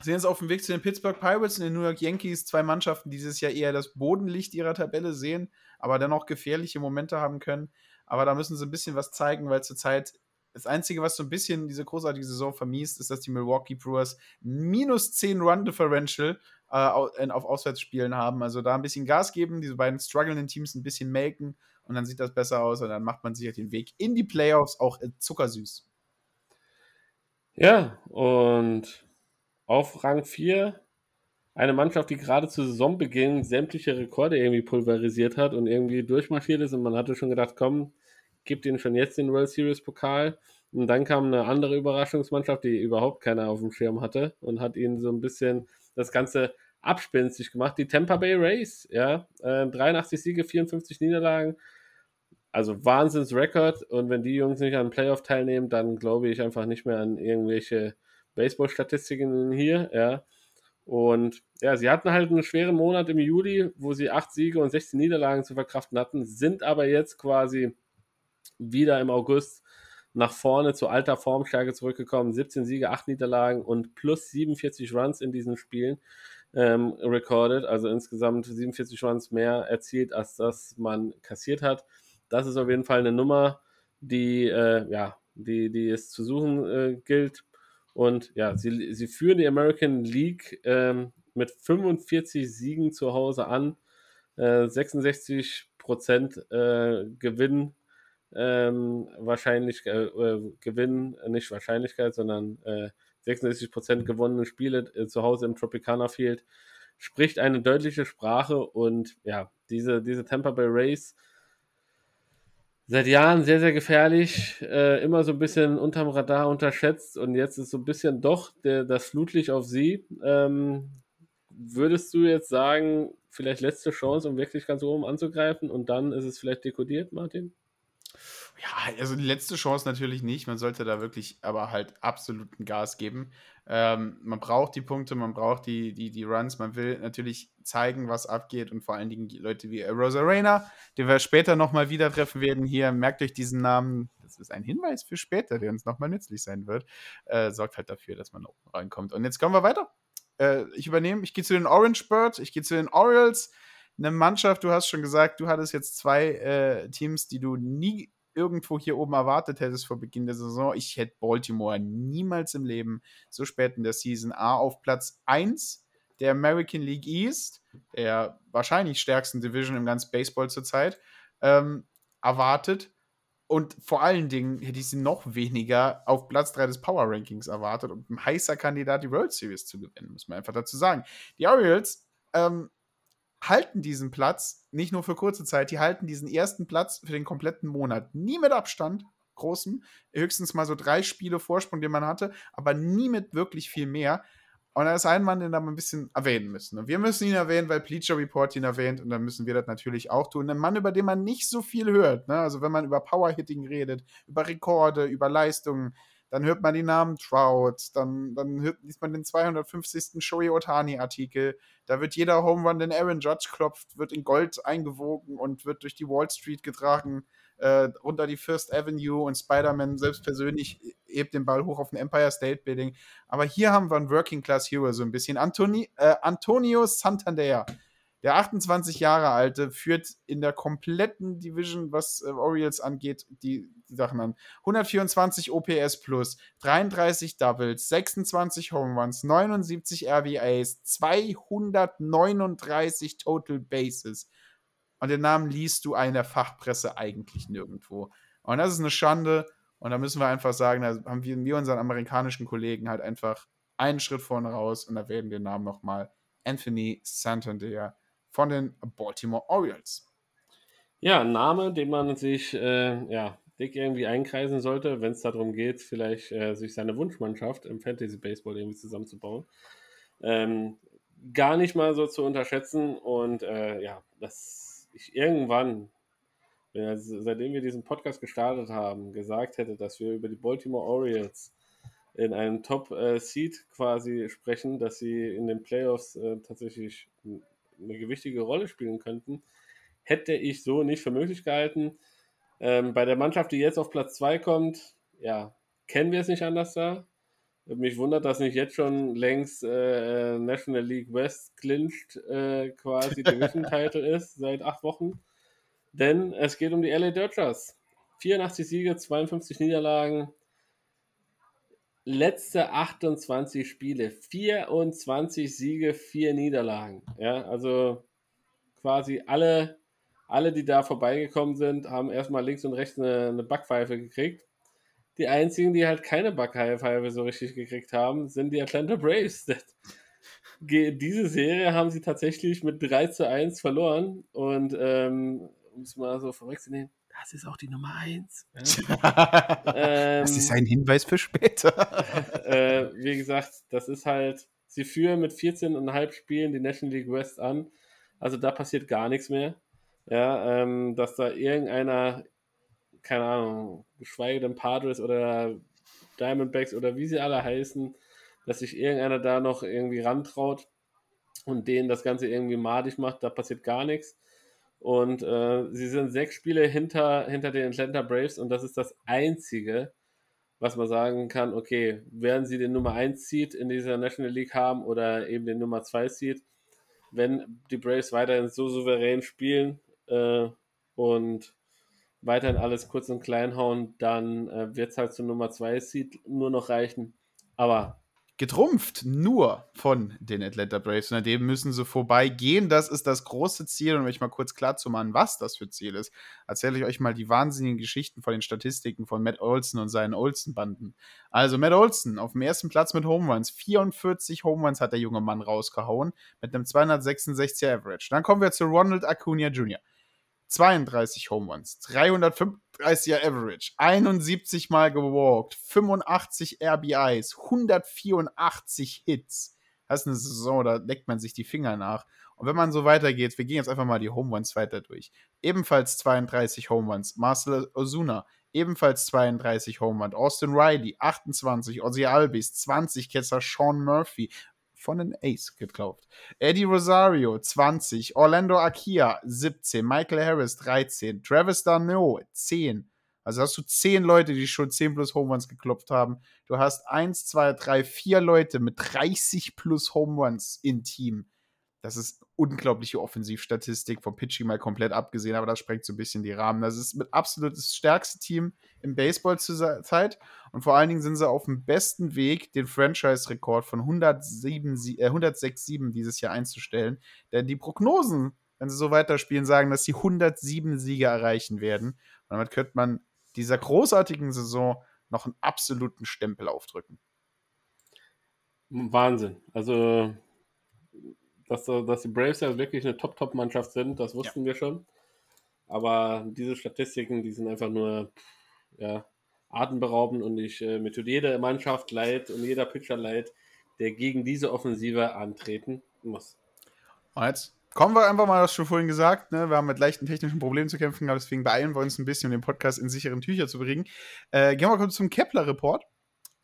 Speaker 2: sind jetzt auf dem Weg zu den Pittsburgh Pirates und den New York Yankees, zwei Mannschaften, die dieses Jahr eher das Bodenlicht ihrer Tabelle sehen, aber dennoch gefährliche Momente haben können. Aber da müssen sie ein bisschen was zeigen, weil zurzeit das Einzige, was so ein bisschen diese großartige Saison vermiest, ist, dass die Milwaukee Brewers minus 10 Run Differential äh, auf Auswärtsspielen haben. Also da ein bisschen Gas geben, diese beiden strugglenden Teams ein bisschen melken und dann sieht das besser aus und dann macht man sich halt den Weg in die Playoffs auch zuckersüß.
Speaker 3: Ja, und auf Rang 4 eine Mannschaft, die gerade zu Saisonbeginn sämtliche Rekorde irgendwie pulverisiert hat und irgendwie durchmarschiert ist und man hatte schon gedacht, komm, gibt ihnen schon jetzt den World Series Pokal. Und dann kam eine andere Überraschungsmannschaft, die überhaupt keiner auf dem Schirm hatte und hat ihnen so ein bisschen das Ganze abspenstig gemacht. Die Tampa Bay Rays, ja, äh, 83 Siege, 54 Niederlagen. Also Wahnsinnsrekord. Und wenn die Jungs nicht an den Playoff teilnehmen, dann glaube ich einfach nicht mehr an irgendwelche Baseball-Statistiken hier, ja. Und ja, sie hatten halt einen schweren Monat im Juli, wo sie acht Siege und 16 Niederlagen zu verkraften hatten, sind aber jetzt quasi wieder im August nach vorne zu alter Formstärke zurückgekommen. 17 Siege, 8 Niederlagen und plus 47 Runs in diesen Spielen ähm, recorded. Also insgesamt 47 Runs mehr erzielt, als das man kassiert hat. Das ist auf jeden Fall eine Nummer, die, äh, ja, die, die es zu suchen äh, gilt. Und ja, sie, sie führen die American League ähm, mit 45 Siegen zu Hause an. Äh, 66 Prozent äh, Gewinn ähm, Wahrscheinlichkeit, äh, äh, Gewinn, nicht Wahrscheinlichkeit, sondern äh, 66% gewonnene Spiele äh, zu Hause im Tropicana Field, spricht eine deutliche Sprache und ja, diese, diese Tampa Bay Race seit Jahren sehr, sehr gefährlich, äh, immer so ein bisschen unterm Radar unterschätzt und jetzt ist so ein bisschen doch der, das Flutlicht auf sie. Ähm, würdest du jetzt sagen, vielleicht letzte Chance, um wirklich ganz oben anzugreifen und dann ist es vielleicht dekodiert, Martin?
Speaker 2: Ja, also die letzte Chance natürlich nicht. Man sollte da wirklich aber halt absoluten Gas geben. Ähm, man braucht die Punkte, man braucht die, die, die Runs, man will natürlich zeigen, was abgeht und vor allen Dingen Leute wie Rosa Reyna, den wir später nochmal wieder treffen werden hier. Merkt euch diesen Namen. Das ist ein Hinweis für später, der uns nochmal nützlich sein wird. Äh, sorgt halt dafür, dass man oben reinkommt. Und jetzt kommen wir weiter. Äh, ich übernehme, ich gehe zu den Orange Birds, ich gehe zu den Orioles. Eine Mannschaft, du hast schon gesagt, du hattest jetzt zwei äh, Teams, die du nie irgendwo hier oben erwartet hättest vor Beginn der Saison. Ich hätte Baltimore niemals im Leben so spät in der Season A auf Platz 1 der American League East, der wahrscheinlich stärksten Division im ganzen Baseball zurzeit, ähm, erwartet. Und vor allen Dingen hätte ich sie noch weniger auf Platz 3 des Power Rankings erwartet und ein heißer Kandidat, die World Series zu gewinnen, muss man einfach dazu sagen. Die Orioles ähm, halten diesen Platz nicht nur für kurze Zeit, die halten diesen ersten Platz für den kompletten Monat. Nie mit Abstand, großen, höchstens mal so drei Spiele Vorsprung, den man hatte, aber nie mit wirklich viel mehr. Und da ist ein Mann, den wir ein bisschen erwähnen müssen. Und wir müssen ihn erwähnen, weil Bleacher Report ihn erwähnt und dann müssen wir das natürlich auch tun. Ein Mann, über den man nicht so viel hört. Ne? Also wenn man über Powerhitting redet, über Rekorde, über Leistungen, dann hört man die Namen Trout, dann, dann hört, liest man den 250. Shohei Otani-Artikel, da wird jeder Home Run, den Aaron Judge klopft, wird in Gold eingewogen und wird durch die Wall Street getragen, äh, runter die First Avenue und Spider-Man selbst persönlich hebt den Ball hoch auf den Empire State Building. Aber hier haben wir einen Working Class Hero so ein bisschen. Antoni, äh, Antonio Santander der 28 Jahre alte führt in der kompletten Division, was äh, Orioles angeht, die, die, Sachen an. 124 OPS plus, 33 Doubles, 26 Home Runs, 79 RBAs, 239 Total Bases. Und den Namen liest du in der Fachpresse eigentlich nirgendwo. Und das ist eine Schande. Und da müssen wir einfach sagen, da haben wir, wir unseren amerikanischen Kollegen halt einfach einen Schritt vorne raus und da werden den Namen nochmal Anthony Santander von den Baltimore Orioles.
Speaker 3: Ja, ein Name, den man sich äh, ja, dick irgendwie einkreisen sollte, wenn es darum geht, vielleicht äh, sich seine Wunschmannschaft im Fantasy Baseball irgendwie zusammenzubauen. Ähm, gar nicht mal so zu unterschätzen und äh, ja, dass ich irgendwann, wenn, seitdem wir diesen Podcast gestartet haben, gesagt hätte, dass wir über die Baltimore Orioles in einem Top-Seed äh, quasi sprechen, dass sie in den Playoffs äh, tatsächlich eine gewichtige Rolle spielen könnten, hätte ich so nicht für möglich gehalten. Ähm, bei der Mannschaft, die jetzt auf Platz 2 kommt, ja, kennen wir es nicht anders da. Mich wundert, dass nicht jetzt schon längst äh, National League West clinched äh, quasi <laughs> Division Title ist seit acht Wochen. Denn es geht um die LA Dodgers. 84 Siege, 52 Niederlagen. Letzte 28 Spiele, 24 Siege, 4 Niederlagen. Ja, also quasi alle alle, die da vorbeigekommen sind, haben erstmal links und rechts eine, eine Backpfeife gekriegt. Die einzigen, die halt keine Backpfeife so richtig gekriegt haben, sind die Atlanta Braves. Diese Serie haben sie tatsächlich mit 3 zu 1 verloren. Und ähm, um es mal so vorwegzunehmen, das ist auch die Nummer 1.
Speaker 2: Ja? <laughs> ähm, das ist ein Hinweis für später. <laughs>
Speaker 3: äh, wie gesagt, das ist halt, sie führen mit 14,5 Spielen die National League West an. Also da passiert gar nichts mehr ja, ähm, dass da irgendeiner, keine Ahnung, geschweige denn Padres oder Diamondbacks oder wie sie alle heißen, dass sich irgendeiner da noch irgendwie rantraut und denen das Ganze irgendwie madig macht, da passiert gar nichts. Und äh, sie sind sechs Spiele hinter, hinter den Atlanta Braves und das ist das Einzige, was man sagen kann, okay, werden sie den Nummer 1 Seed in dieser National League haben oder eben den Nummer 2 Seed, wenn die Braves weiterhin so souverän spielen, äh, und weiterhin alles kurz und klein hauen, dann äh, wird es halt zur Nummer 2 Seed nur noch reichen. Aber
Speaker 2: getrumpft nur von den Atlanta Braves. Und an dem müssen sie vorbeigehen. Das ist das große Ziel. Und um euch mal kurz klar zu machen, was das für Ziel ist, erzähle ich euch mal die wahnsinnigen Geschichten von den Statistiken von Matt Olson und seinen Olson-Banden. Also Matt Olson auf dem ersten Platz mit Home Runs. 44 Home Runs hat der junge Mann rausgehauen mit einem 266 Average. Dann kommen wir zu Ronald Acuna Jr. 32 Home Runs, 335er Average, 71 Mal gewalkt, 85 RBIs, 184 Hits. Das ist eine Saison, da leckt man sich die Finger nach. Und wenn man so weitergeht, wir gehen jetzt einfach mal die Home Runs weiter durch. Ebenfalls 32 Home Runs, Marcel Ozuna, ebenfalls 32 Home Runs, Austin Riley, 28, Ozzy Albis, 20 Ketzer, Sean Murphy, von den Ace gekauft. Eddie Rosario 20, Orlando Akia 17, Michael Harris 13, Travis Darno 10. Also hast du 10 Leute, die schon 10 plus Home Runs geklopft haben. Du hast 1, 2, 3, 4 Leute mit 30 plus Home Runs im Team. Das ist unglaubliche Offensivstatistik, vom Pitching mal komplett abgesehen, aber das sprengt so ein bisschen die Rahmen. Das ist mit absolut das stärkste Team im Baseball zur Zeit und vor allen Dingen sind sie auf dem besten Weg, den Franchise-Rekord von 107, äh, 106-7 dieses Jahr einzustellen. Denn die Prognosen, wenn sie so weiterspielen, sagen, dass sie 107 Siege erreichen werden. Und damit könnte man dieser großartigen Saison noch einen absoluten Stempel aufdrücken.
Speaker 3: Wahnsinn. Also dass, dass die Braves ja wirklich eine Top-Top-Mannschaft sind, das wussten ja. wir schon. Aber diese Statistiken, die sind einfach nur ja, atemberaubend und ich äh, mir tut jede Mannschaft leid und jeder Pitcher leid, der gegen diese Offensive antreten muss.
Speaker 2: Und jetzt kommen wir einfach mal, das schon vorhin gesagt, ne? wir haben mit leichten technischen Problemen zu kämpfen, deswegen beeilen wir uns ein bisschen, um den Podcast in sicheren Tücher zu bringen. Äh, gehen wir kurz zum Kepler-Report,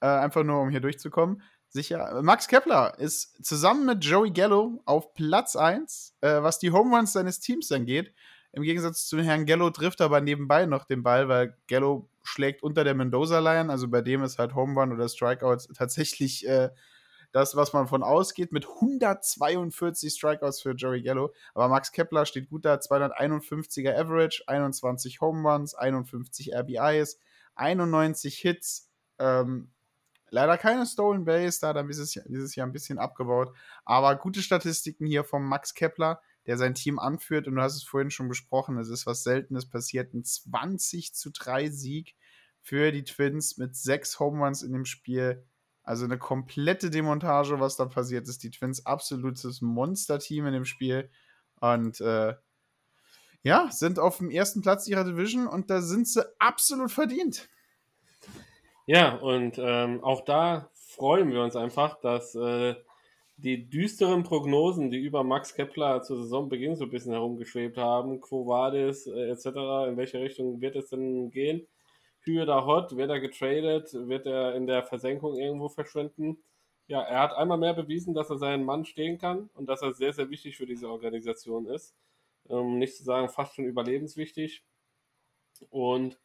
Speaker 2: äh, einfach nur, um hier durchzukommen. Sicher. Max Kepler ist zusammen mit Joey Gallo auf Platz 1, äh, was die Home Runs seines Teams angeht. Im Gegensatz zu Herrn Gallo trifft er aber nebenbei noch den Ball, weil Gallo schlägt unter der Mendoza-Line. Also bei dem ist halt Home Run oder Strikeouts tatsächlich äh, das, was man von ausgeht, mit 142 Strikeouts für Joey Gallo. Aber Max Kepler steht gut da, 251er Average, 21 Home Runs, 51 RBIs, 91 Hits. Ähm, Leider keine Stolen Base, da hat er dieses Jahr, dieses Jahr ein bisschen abgebaut. Aber gute Statistiken hier vom Max Kepler, der sein Team anführt. Und du hast es vorhin schon besprochen, es ist was Seltenes passiert. Ein 20 zu 3 Sieg für die Twins mit sechs Home Runs in dem Spiel. Also eine komplette Demontage, was da passiert ist. Die Twins absolutes Monster-Team in dem Spiel. Und äh, ja, sind auf dem ersten Platz ihrer Division und da sind sie absolut verdient.
Speaker 3: Ja, und ähm, auch da freuen wir uns einfach, dass äh, die düsteren Prognosen, die über Max Kepler zu Saisonbeginn so ein bisschen herumgeschwebt haben, Quo Vadis äh, etc., in welche Richtung wird es denn gehen? Hü da hot, wird er getradet, wird er in der Versenkung irgendwo verschwinden? Ja, er hat einmal mehr bewiesen, dass er seinen Mann stehen kann und dass er sehr, sehr wichtig für diese Organisation ist. Ähm, nicht zu sagen, fast schon überlebenswichtig. Und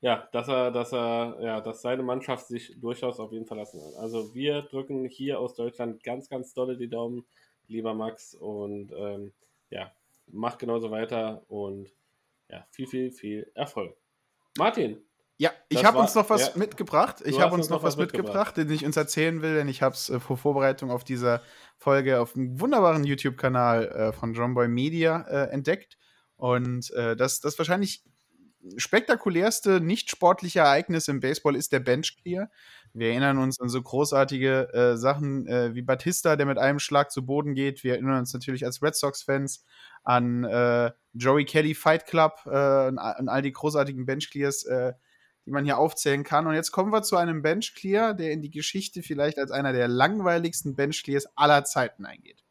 Speaker 3: ja, dass er, dass er, ja, dass seine Mannschaft sich durchaus auf ihn verlassen hat. Also wir drücken hier aus Deutschland ganz, ganz dolle die Daumen, lieber Max, und ähm, ja, mach genauso weiter und ja, viel, viel, viel Erfolg. Martin.
Speaker 2: Ja, ich habe uns noch was ja, mitgebracht. Ich habe uns noch was mitgebracht, mitgebracht, den ich uns erzählen will, denn ich habe es äh, vor Vorbereitung auf dieser Folge auf einem wunderbaren YouTube-Kanal äh, von John Boy Media äh, entdeckt. Und äh, das, das wahrscheinlich spektakulärste nicht sportliche Ereignis im Baseball ist der Bench Clear. Wir erinnern uns an so großartige äh, Sachen äh, wie Batista, der mit einem Schlag zu Boden geht. Wir erinnern uns natürlich als Red Sox-Fans an äh, Joey Kelly Fight Club äh, und, an all die großartigen Bench Clears, äh, die man hier aufzählen kann. Und jetzt kommen wir zu einem Bench Clear, der in die Geschichte vielleicht als einer der langweiligsten Bench Clears aller Zeiten eingeht.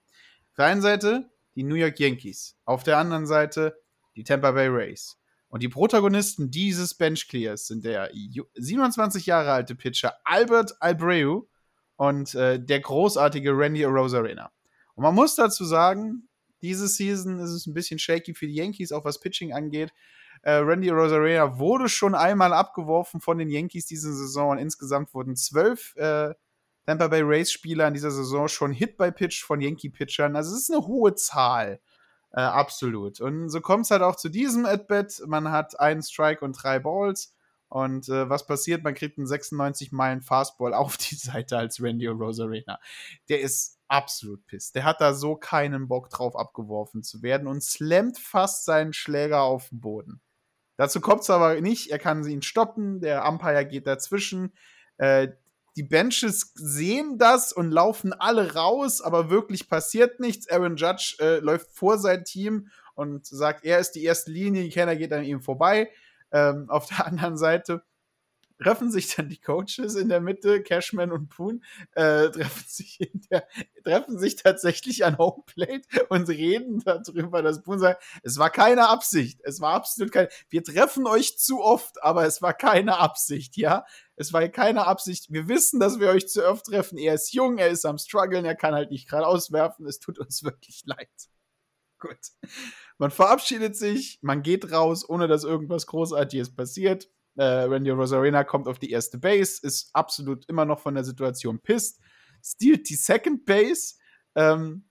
Speaker 2: Auf der einen Seite die New York Yankees, auf der anderen Seite die Tampa Bay Rays. Und die Protagonisten dieses Bench Clears sind der 27 Jahre alte Pitcher Albert Albreu und äh, der großartige Randy Arozarena. Und man muss dazu sagen, diese Season ist es ein bisschen shaky für die Yankees, auch was Pitching angeht. Äh, Randy Rosarena wurde schon einmal abgeworfen von den Yankees diese Saison und insgesamt wurden zwölf äh, Tampa Bay Rays Spieler in dieser Saison schon Hit by Pitch von Yankee Pitchern. Also es ist eine hohe Zahl. Äh, absolut. Und so kommt es halt auch zu diesem At-Bat. Man hat einen Strike und drei Balls. Und äh, was passiert? Man kriegt einen 96 Meilen Fastball <laughs> auf die Seite als Randy Rosarena. Der ist absolut pisst. Der hat da so keinen Bock drauf, abgeworfen zu werden und slammt fast seinen Schläger auf den Boden. Dazu kommt es aber nicht. Er kann ihn stoppen. Der Umpire geht dazwischen. Äh, die Benches sehen das und laufen alle raus, aber wirklich passiert nichts. Aaron Judge äh, läuft vor sein Team und sagt, er ist die erste Linie, die Kenner geht an ihm vorbei. Ähm, auf der <laughs> anderen Seite treffen sich dann die Coaches in der Mitte, Cashman und Poon, äh, treffen, sich der, treffen sich tatsächlich an Homeplate und reden darüber, dass Poon sagt, es war keine Absicht, es war absolut keine, wir treffen euch zu oft, aber es war keine Absicht, ja, es war keine Absicht, wir wissen, dass wir euch zu oft treffen, er ist jung, er ist am struggeln, er kann halt nicht gerade auswerfen, es tut uns <laughs> wirklich leid. Gut. Man verabschiedet sich, man geht raus, ohne dass irgendwas Großartiges passiert. Äh, Randy Rosarena kommt auf die erste Base, ist absolut immer noch von der Situation pisst, stiehlt die Second Base, ähm,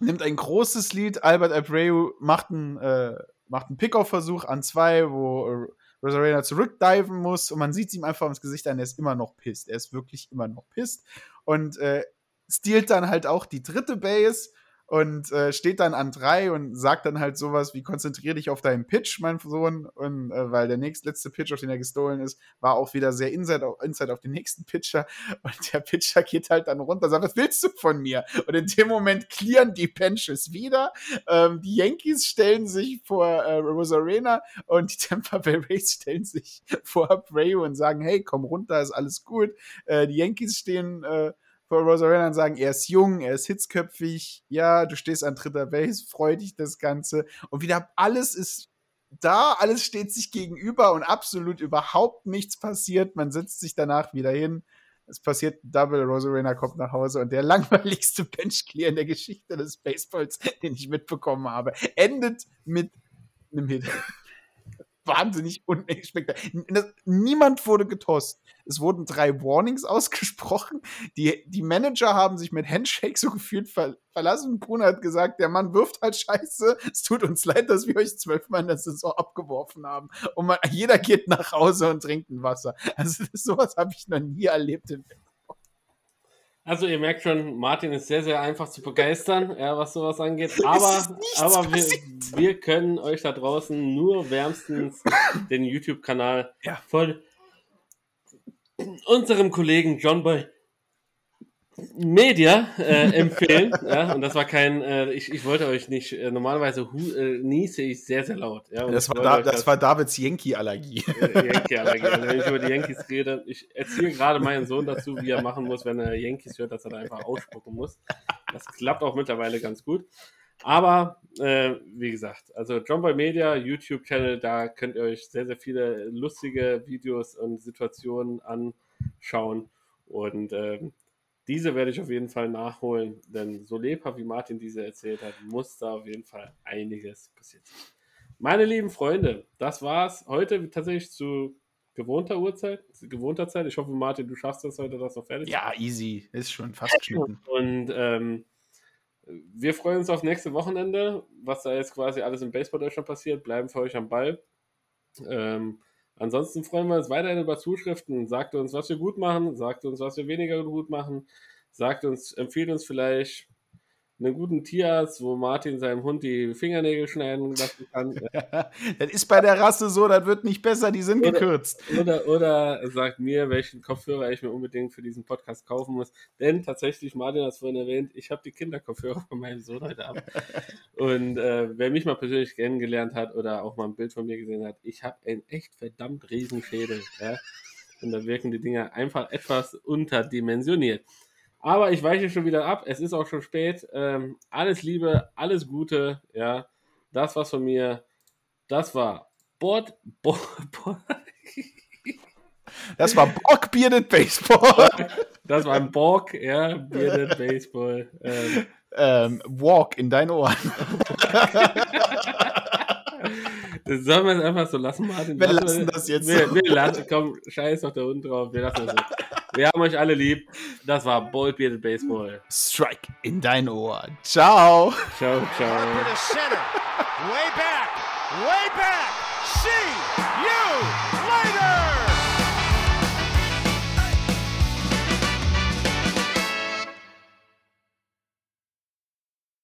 Speaker 2: nimmt ein großes Lead. Albert Abreu macht einen, äh, macht einen Pickoff-Versuch an zwei, wo Rosarena zurückdiven muss und man sieht ihm einfach ins Gesicht an, er ist immer noch pisst. Er ist wirklich immer noch pisst und äh, stiehlt dann halt auch die dritte Base und äh, steht dann an drei und sagt dann halt sowas wie konzentrier dich auf deinen Pitch, mein Sohn, und äh, weil der nächste letzte Pitch, auf den er gestohlen ist, war auch wieder sehr inside auf, inside auf den nächsten Pitcher <laughs> und der Pitcher geht halt dann runter sagt, was willst du von mir? Und in dem Moment clearen die Benches wieder. Ähm, die Yankees stellen sich vor äh, Rosarena und die Tampa Bay Rays stellen sich <laughs> vor Abreu und sagen, hey, komm runter, ist alles gut. Äh, die Yankees stehen äh, vor Rosarena und sagen, er ist jung, er ist hitzköpfig, ja, du stehst an dritter Base, freu dich das Ganze. Und wieder alles ist da, alles steht sich gegenüber und absolut überhaupt nichts passiert. Man setzt sich danach wieder hin. Es passiert Double, Rosarena kommt nach Hause und der <laughs> langweiligste Bench Clear in der Geschichte des Baseballs, den ich mitbekommen habe, endet mit einem Hit wahnsinnig unspektakulär. Niemand wurde getost. Es wurden drei Warnings <laughs> ausgesprochen. Die, die Manager haben sich mit Handshake so gefühlt ver verlassen. Bruno hat gesagt, der Mann wirft halt Scheiße. Es tut uns leid, dass wir euch zwölfmal in der Saison abgeworfen haben. Und man, jeder geht nach Hause und trinkt ein Wasser. Also <laughs> sowas habe ich noch nie erlebt im
Speaker 3: also ihr merkt schon, Martin ist sehr, sehr einfach zu begeistern, ja, was sowas angeht. Aber, aber wir, wir, können euch da draußen nur wärmstens den YouTube-Kanal ja. von unserem Kollegen John Boy Media äh, empfehlen. ja, und das war kein, äh, ich, ich wollte euch nicht, äh, normalerweise hu, äh, niese ich sehr, sehr laut. Ja,
Speaker 2: Das war, da, das war Davids Yankee-Allergie.
Speaker 3: äh, Yankee-Allergie. Also wenn ich über die Yankees rede, ich erziehe gerade meinen Sohn dazu, wie er machen muss, wenn er Yankees hört, dass er da einfach ausspucken muss. Das klappt auch mittlerweile ganz gut. Aber äh, wie gesagt, also John Boy Media, YouTube-Channel, da könnt ihr euch sehr, sehr viele lustige Videos und Situationen anschauen. Und ähm, diese werde ich auf jeden Fall nachholen, denn so lebhaft wie Martin diese erzählt hat, muss da auf jeden Fall einiges passiert sein. Meine lieben Freunde, das war's heute tatsächlich zu gewohnter Uhrzeit, gewohnter Zeit. Ich hoffe, Martin, du schaffst das heute, das noch fertig.
Speaker 2: Ja, easy. Ist schon fast geschnitten.
Speaker 3: Und ähm, wir freuen uns auf nächste Wochenende, was da jetzt quasi alles im Baseball Deutschland passiert. Bleiben für euch am Ball. Ähm, ansonsten freuen wir uns weiterhin über Zuschriften. Sagt uns, was wir gut machen, sagt uns, was wir weniger gut machen, sagt uns, empfiehlt uns vielleicht einen guten Tierarzt, wo Martin seinem Hund die Fingernägel schneiden lassen kann. <laughs>
Speaker 2: das ist bei der Rasse so, das wird nicht besser, die sind
Speaker 3: Oder-
Speaker 2: gekürzt.
Speaker 3: Oder, oder sagt mir, welchen Kopfhörer ich mir unbedingt für diesen Podcast kaufen muss. Denn tatsächlich, Martin hat es vorhin erwähnt, ich habe die Kinderkopfhörer von meinem Sohn heute Abend. <laughs> Und äh, wer mich mal persönlich kennengelernt hat oder auch mal ein Bild von mir gesehen hat, ich habe einen echt verdammt riesen Schädel. Ja? Und da wirken die Dinger einfach etwas unterdimensioniert. Aber ich weiche schon wieder ab. Es ist auch schon spät. Ähm, alles Liebe, alles Gute. Ja, das war's von mir. Das war Bord, Bord, <laughs> Bord,
Speaker 2: Das war Borg Bearded Baseball.
Speaker 3: Das war ein Borg, ja, Bearded Baseball. Ähm,
Speaker 2: ähm, Walk in dein Ohr.
Speaker 3: das sollen wir es einfach so lassen, Martin.
Speaker 2: Wir
Speaker 3: Lassen
Speaker 2: lassen das jetzt
Speaker 3: Wir,
Speaker 2: so.
Speaker 3: wir lassen, komm, scheiß doch da unten drauf. Wir lassen das so. Wir haben euch alle lieb. Das war Bold Bearded Baseball.
Speaker 2: Strike in dein Ohr. Ciao.
Speaker 3: Ciao, ciao.
Speaker 1: Way back. Way back.